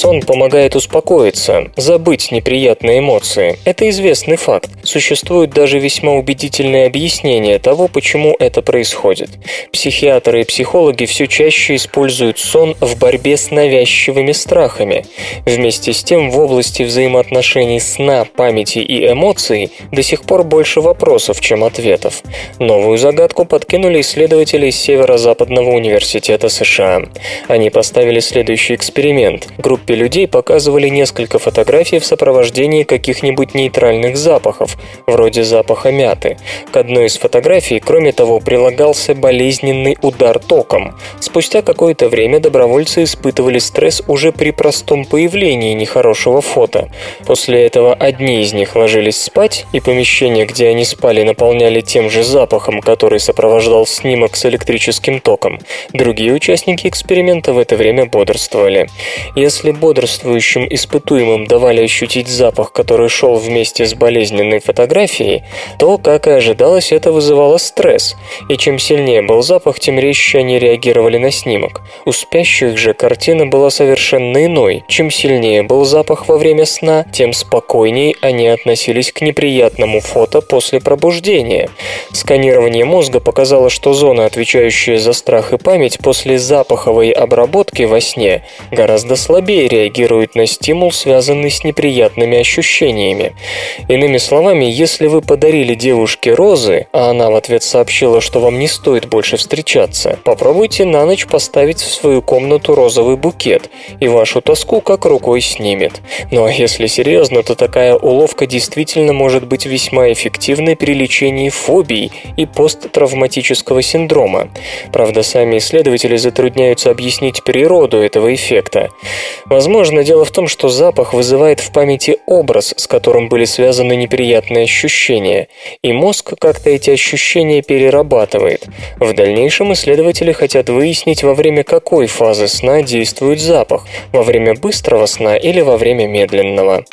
Сон помогает успокоиться, забыть неприятные эмоции. Это известный факт. Существуют даже весьма убедительные объяснения того, почему это происходит. Психиатры и психологи все чаще используют сон в борьбе с навязчивыми страхами. Вместе с тем, в области взаимоотношений сна, памяти и эмоций до сих пор больше вопросов, чем ответов. Новую загадку подкинули исследователи из Северо-Западного университета США. Они поставили следующий эксперимент. Группе группе людей показывали несколько фотографий в сопровождении каких-нибудь нейтральных запахов, вроде запаха мяты. К одной из фотографий, кроме того, прилагался болезненный удар током. Спустя какое-то время добровольцы испытывали стресс уже при простом появлении нехорошего фото. После этого одни из них ложились спать, и помещение, где они спали, наполняли тем же запахом, который сопровождал снимок с электрическим током. Другие участники эксперимента в это время бодрствовали. Если бодрствующим испытуемым давали ощутить запах, который шел вместе с болезненной фотографией, то, как и ожидалось, это вызывало стресс, и чем сильнее был запах, тем резче они реагировали на снимок. У спящих же картина была совершенно иной. Чем сильнее был запах во время сна, тем спокойнее они относились к неприятному фото после пробуждения. Сканирование мозга показало, что зона, отвечающая за страх и память после запаховой обработки во сне, гораздо слабее реагируют на стимул, связанный с неприятными ощущениями. Иными словами, если вы подарили девушке розы, а она в ответ сообщила, что вам не стоит больше встречаться, попробуйте на ночь поставить в свою комнату розовый букет, и вашу тоску как рукой снимет. Ну а если серьезно, то такая уловка действительно может быть весьма эффективной при лечении фобий и посттравматического синдрома. Правда, сами исследователи затрудняются объяснить природу этого эффекта. Возможно, дело в том, что запах вызывает в памяти образ, с которым были связаны неприятные ощущения, и мозг как-то эти ощущения перерабатывает. В дальнейшем исследователи хотят выяснить, во время какой фазы сна действует запах – во время быстрого сна или во время медленного.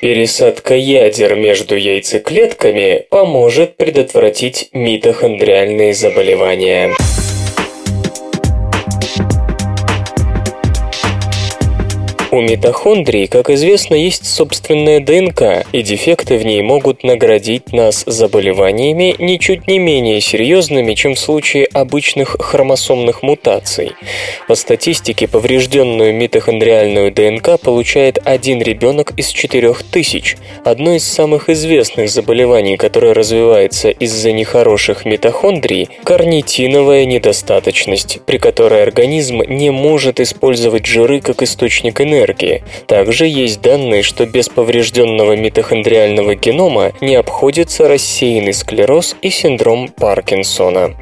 Пересадка ядер между яйцеклетками поможет предотвратить митохондриальные заболевания. У митохондрий, как известно, есть собственная ДНК, и дефекты в ней могут наградить нас заболеваниями ничуть не менее серьезными, чем в случае обычных хромосомных мутаций. По статистике, поврежденную митохондриальную ДНК получает один ребенок из четырех тысяч. Одно из самых известных заболеваний, которое развивается из-за нехороших митохондрий – карнитиновая недостаточность, при которой организм не может использовать жиры как источник энергии, энергии. Также есть данные, что без поврежденного митохондриального генома не обходится рассеянный склероз и синдром Паркинсона.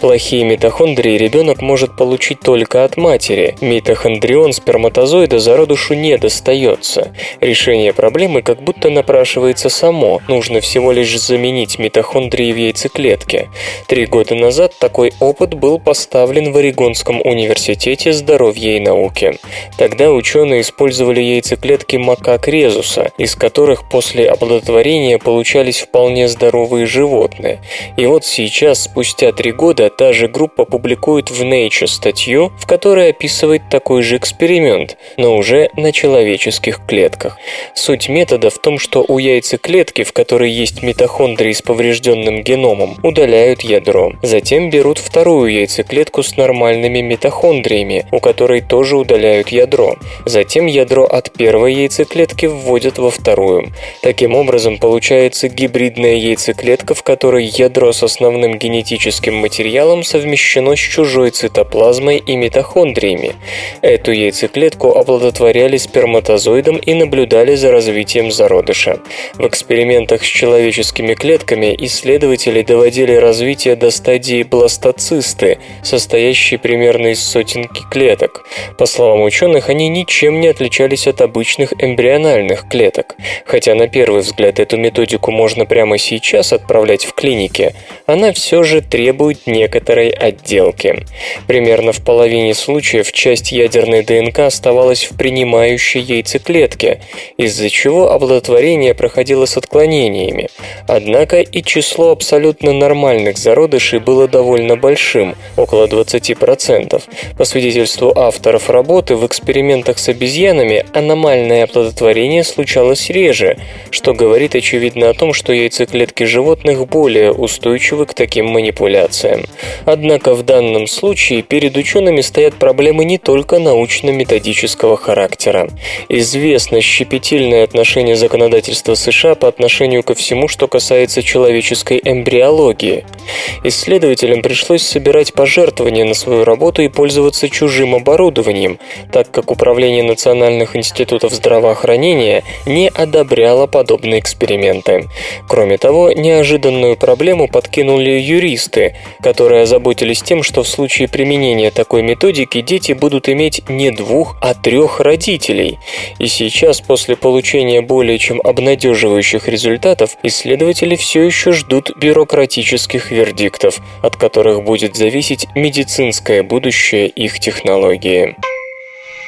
Плохие митохондрии ребенок может получить только от матери. Митохондрион сперматозоида зародышу не достается. Решение проблемы как будто напрашивается само. Нужно всего лишь заменить митохондрии в яйцеклетке. Три года назад такой опыт был поставлен в Орегонском университете здоровья и науки. Тогда ученые ученые использовали яйцеклетки макак резуса, из которых после оплодотворения получались вполне здоровые животные. И вот сейчас, спустя три года, та же группа публикует в Nature статью, в которой описывает такой же эксперимент, но уже на человеческих клетках. Суть метода в том, что у яйцеклетки, в которой есть митохондрии с поврежденным геномом, удаляют ядро. Затем берут вторую яйцеклетку с нормальными митохондриями, у которой тоже удаляют ядро. Ядро от первой яйцеклетки вводят во вторую. Таким образом, получается гибридная яйцеклетка, в которой ядро с основным генетическим материалом совмещено с чужой цитоплазмой и митохондриями. Эту яйцеклетку оплодотворяли сперматозоидом и наблюдали за развитием зародыша. В экспериментах с человеческими клетками исследователи доводили развитие до стадии бластоцисты, состоящей примерно из сотенки клеток. По словам ученых, они ничем ничем не отличались от обычных эмбриональных клеток. Хотя на первый взгляд эту методику можно прямо сейчас отправлять в клинике, она все же требует некоторой отделки. Примерно в половине случаев часть ядерной ДНК оставалась в принимающей яйцеклетке, из-за чего оплодотворение проходило с отклонениями. Однако и число абсолютно нормальных зародышей было довольно большим, около 20%. По свидетельству авторов работы, в экспериментах с обезьянами аномальное оплодотворение случалось реже, что говорит очевидно о том, что яйцеклетки животных более устойчивы к таким манипуляциям. Однако в данном случае перед учеными стоят проблемы не только научно-методического характера. Известно щепетильное отношение законодательства США по отношению ко всему, что касается человеческой эмбриологии. Исследователям пришлось собирать пожертвования на свою работу и пользоваться чужим оборудованием, так как управление национальных институтов здравоохранения не одобряло подобные эксперименты. Кроме того, неожиданную проблему подкинули юристы, которые озаботились тем, что в случае применения такой методики дети будут иметь не двух, а трех родителей. И сейчас, после получения более чем обнадеживающих результатов, исследователи все еще ждут бюрократических вердиктов, от которых будет зависеть медицинское будущее их технологии.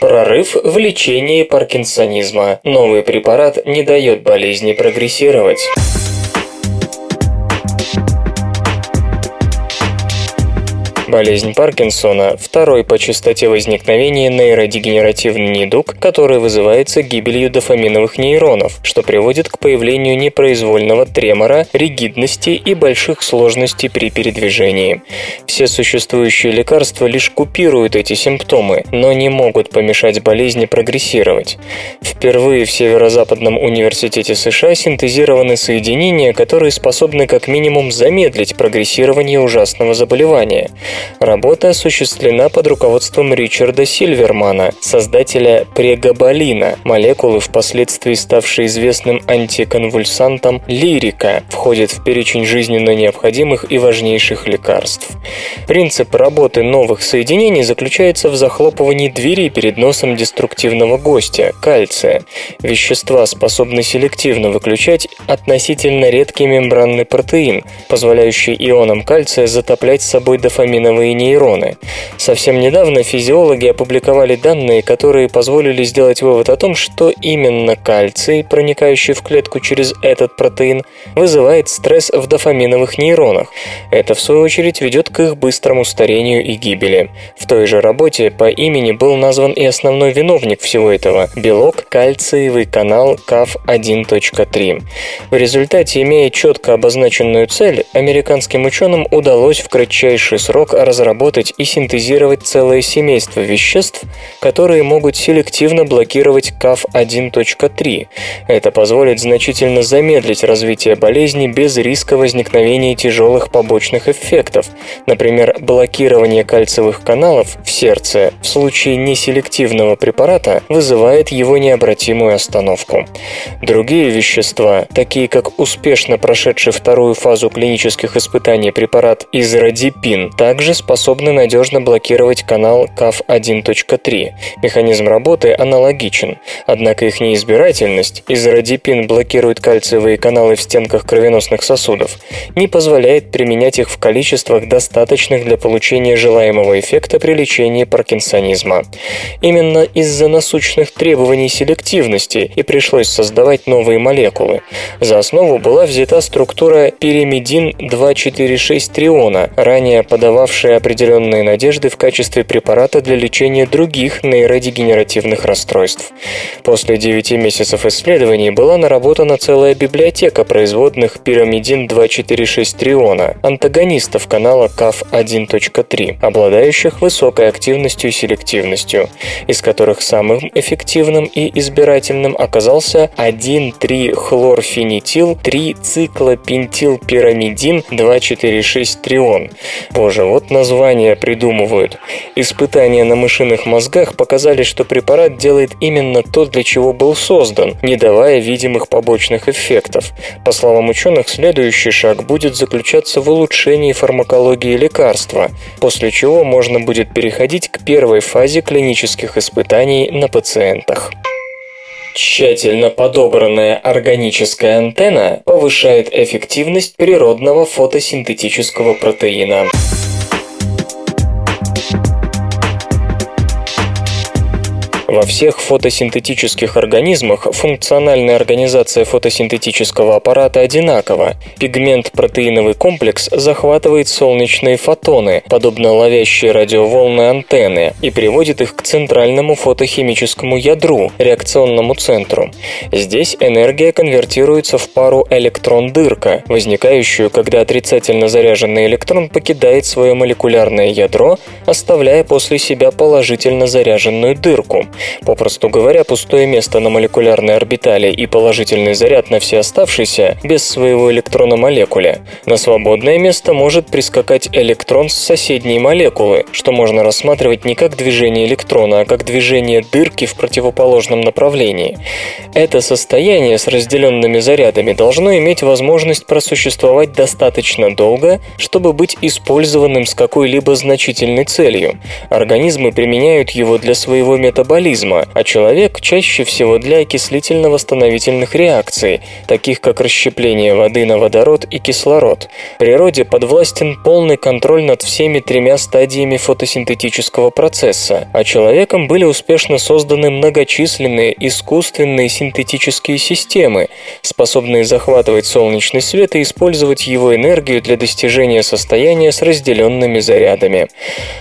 Прорыв в лечении паркинсонизма. Новый препарат не дает болезни прогрессировать. Болезнь Паркинсона – второй по частоте возникновения нейродегенеративный недуг, который вызывается гибелью дофаминовых нейронов, что приводит к появлению непроизвольного тремора, ригидности и больших сложностей при передвижении. Все существующие лекарства лишь купируют эти симптомы, но не могут помешать болезни прогрессировать. Впервые в Северо-Западном университете США синтезированы соединения, которые способны как минимум замедлить прогрессирование ужасного заболевания. Работа осуществлена под руководством Ричарда Сильвермана, создателя прегабалина, молекулы, впоследствии ставшей известным антиконвульсантом лирика, входит в перечень жизненно необходимых и важнейших лекарств. Принцип работы новых соединений заключается в захлопывании двери перед носом деструктивного гостя – кальция. Вещества способны селективно выключать относительно редкий мембранный протеин, позволяющий ионам кальция затоплять с собой дофаминовые нейроны. Совсем недавно физиологи опубликовали данные, которые позволили сделать вывод о том, что именно кальций, проникающий в клетку через этот протеин, вызывает стресс в дофаминовых нейронах. Это, в свою очередь, ведет к их быстрому старению и гибели. В той же работе по имени был назван и основной виновник всего этого – белок кальциевый канал CAF1.3. В результате, имея четко обозначенную цель, американским ученым удалось в кратчайший срок разработать и синтезировать целое семейство веществ, которые могут селективно блокировать CAF1.3. Это позволит значительно замедлить развитие болезни без риска возникновения тяжелых побочных эффектов, например, блокирование кальциевых каналов в сердце в случае неселективного препарата вызывает его необратимую остановку. Другие вещества, такие как успешно прошедший вторую фазу клинических испытаний препарат израдипин, также способны надежно блокировать канал CAF1.3. Механизм работы аналогичен, однако их неизбирательность, израдипин блокирует кальциевые каналы в стенках кровеносных сосудов, не позволяет применять их в количествах, достаточных для получения желаемого эффекта при лечении паркинсонизма. Именно из-за насущных требований селективности и пришлось создавать новые молекулы. За основу была взята структура пиримидин-246 триона, ранее подававшая определенные надежды в качестве препарата для лечения других нейродегенеративных расстройств. После 9 месяцев исследований была наработана целая библиотека производных пирамидин-246 триона, антагонистов канала CAF1.3, обладающих высокой активностью и селективностью, из которых самым эффективным и избирательным оказался 1,3-хлорфенитил 3-циклопентилпирамидин 246 трион. Боже, вот название придумывают. Испытания на мышиных мозгах показали, что препарат делает именно то, для чего был создан, не давая видимых побочных эффектов. По словам ученых, следующий шаг будет заключаться в улучшении фармакологии лекарства, после чего можно будет переходить к первой фазе клинических испытаний на пациентах. Тщательно подобранная органическая антенна повышает эффективность природного фотосинтетического протеина. Во всех фотосинтетических организмах функциональная организация фотосинтетического аппарата одинакова. Пигмент-протеиновый комплекс захватывает солнечные фотоны, подобно ловящей радиоволны антенны, и приводит их к центральному фотохимическому ядру, реакционному центру. Здесь энергия конвертируется в пару электрон-дырка, возникающую, когда отрицательно заряженный электрон покидает свое молекулярное ядро, оставляя после себя положительно заряженную дырку. Попросту говоря, пустое место на молекулярной орбитали и положительный заряд на все оставшиеся без своего электрона молекуле. На свободное место может прискакать электрон с соседней молекулы, что можно рассматривать не как движение электрона, а как движение дырки в противоположном направлении. Это состояние с разделенными зарядами должно иметь возможность просуществовать достаточно долго, чтобы быть использованным с какой-либо значительной целью. Организмы применяют его для своего метаболизма, метаболизма, а человек чаще всего для окислительно-восстановительных реакций, таких как расщепление воды на водород и кислород. Природе подвластен полный контроль над всеми тремя стадиями фотосинтетического процесса, а человеком были успешно созданы многочисленные искусственные синтетические системы, способные захватывать солнечный свет и использовать его энергию для достижения состояния с разделенными зарядами.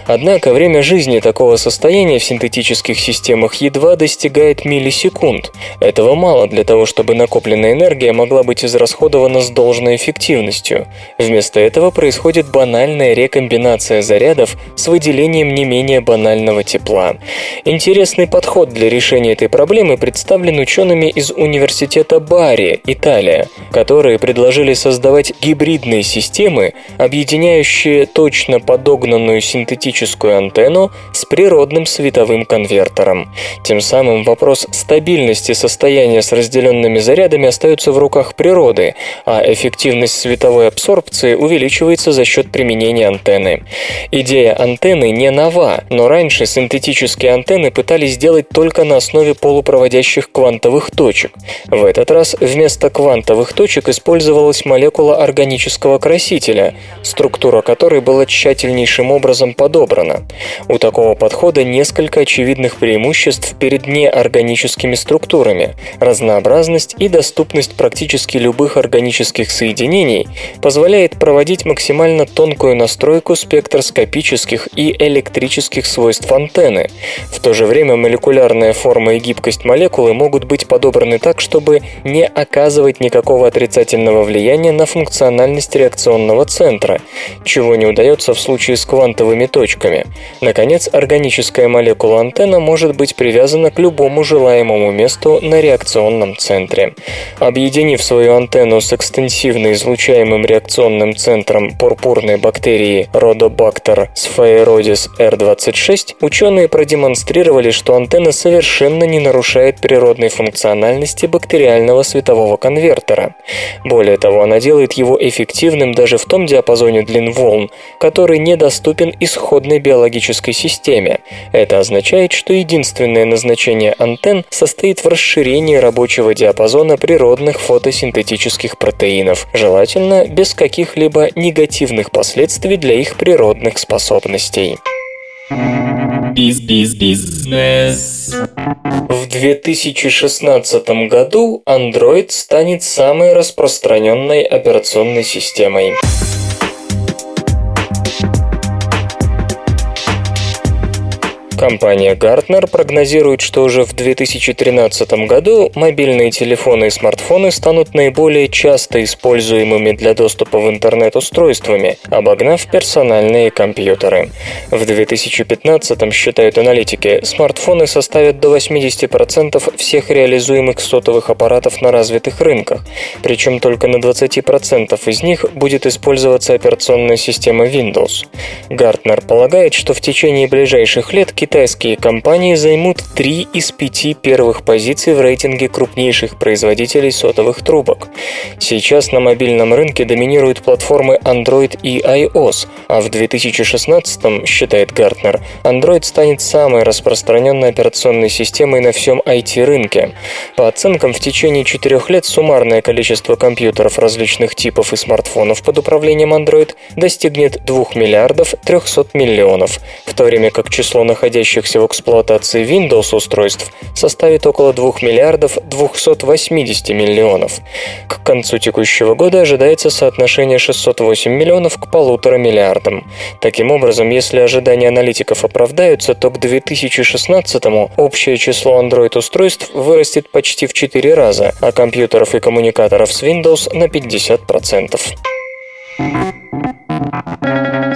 Однако время жизни такого состояния в синтетических системах едва достигает миллисекунд. Этого мало для того, чтобы накопленная энергия могла быть израсходована с должной эффективностью. Вместо этого происходит банальная рекомбинация зарядов с выделением не менее банального тепла. Интересный подход для решения этой проблемы представлен учеными из университета Бари, Италия, которые предложили создавать гибридные системы, объединяющие точно подогнанную синтетическую антенну с природным световым конвертером. Тем самым вопрос стабильности состояния с разделенными зарядами остается в руках природы, а эффективность световой абсорбции увеличивается за счет применения антенны. Идея антенны не нова, но раньше синтетические антенны пытались сделать только на основе полупроводящих квантовых точек. В этот раз вместо квантовых точек использовалась молекула органического красителя, структура которой была тщательнейшим образом подобрана. У такого подхода несколько очевидных преимуществ перед неорганическими структурами. Разнообразность и доступность практически любых органических соединений позволяет проводить максимально тонкую настройку спектроскопических и электрических свойств антенны. В то же время молекулярная форма и гибкость молекулы могут быть подобраны так, чтобы не оказывать никакого отрицательного влияния на функциональность реакционного центра, чего не удается в случае с квантовыми точками. Наконец, органическая молекула антенна может быть привязана к любому желаемому месту на реакционном центре. Объединив свою антенну с экстенсивно излучаемым реакционным центром пурпурной бактерии Rhodobacter sphaeroides R26, ученые продемонстрировали, что антенна совершенно не нарушает природной функциональности бактериального светового конвертера. Более того, она делает его эффективным даже в том диапазоне длин волн, который недоступен исходной биологической системе. Это означает, что единственное назначение антенн состоит в расширении рабочего диапазона природных фотосинтетических протеинов, желательно без каких-либо негативных последствий для их природных способностей. Биз-биз-бизнес. В 2016 году Android станет самой распространенной операционной системой. Компания Gartner прогнозирует, что уже в 2013 году мобильные телефоны и смартфоны станут наиболее часто используемыми для доступа в интернет устройствами, обогнав персональные компьютеры. В 2015, считают аналитики, смартфоны составят до 80% всех реализуемых сотовых аппаратов на развитых рынках, причем только на 20% из них будет использоваться операционная система Windows. Gartner полагает, что в течение ближайших лет китайские компании займут три из пяти первых позиций в рейтинге крупнейших производителей сотовых трубок. Сейчас на мобильном рынке доминируют платформы Android и iOS, а в 2016, считает Гартнер, Android станет самой распространенной операционной системой на всем IT-рынке. По оценкам, в течение четырех лет суммарное количество компьютеров различных типов и смартфонов под управлением Android достигнет 2 миллиардов 300 миллионов, в то время как число находящихся находящихся в эксплуатации Windows устройств составит около 2 миллиардов 280 миллионов. К концу текущего года ожидается соотношение 608 миллионов к полутора миллиардам. Таким образом, если ожидания аналитиков оправдаются, то к 2016 общее число Android-устройств вырастет почти в 4 раза, а компьютеров и коммуникаторов с Windows на 50%.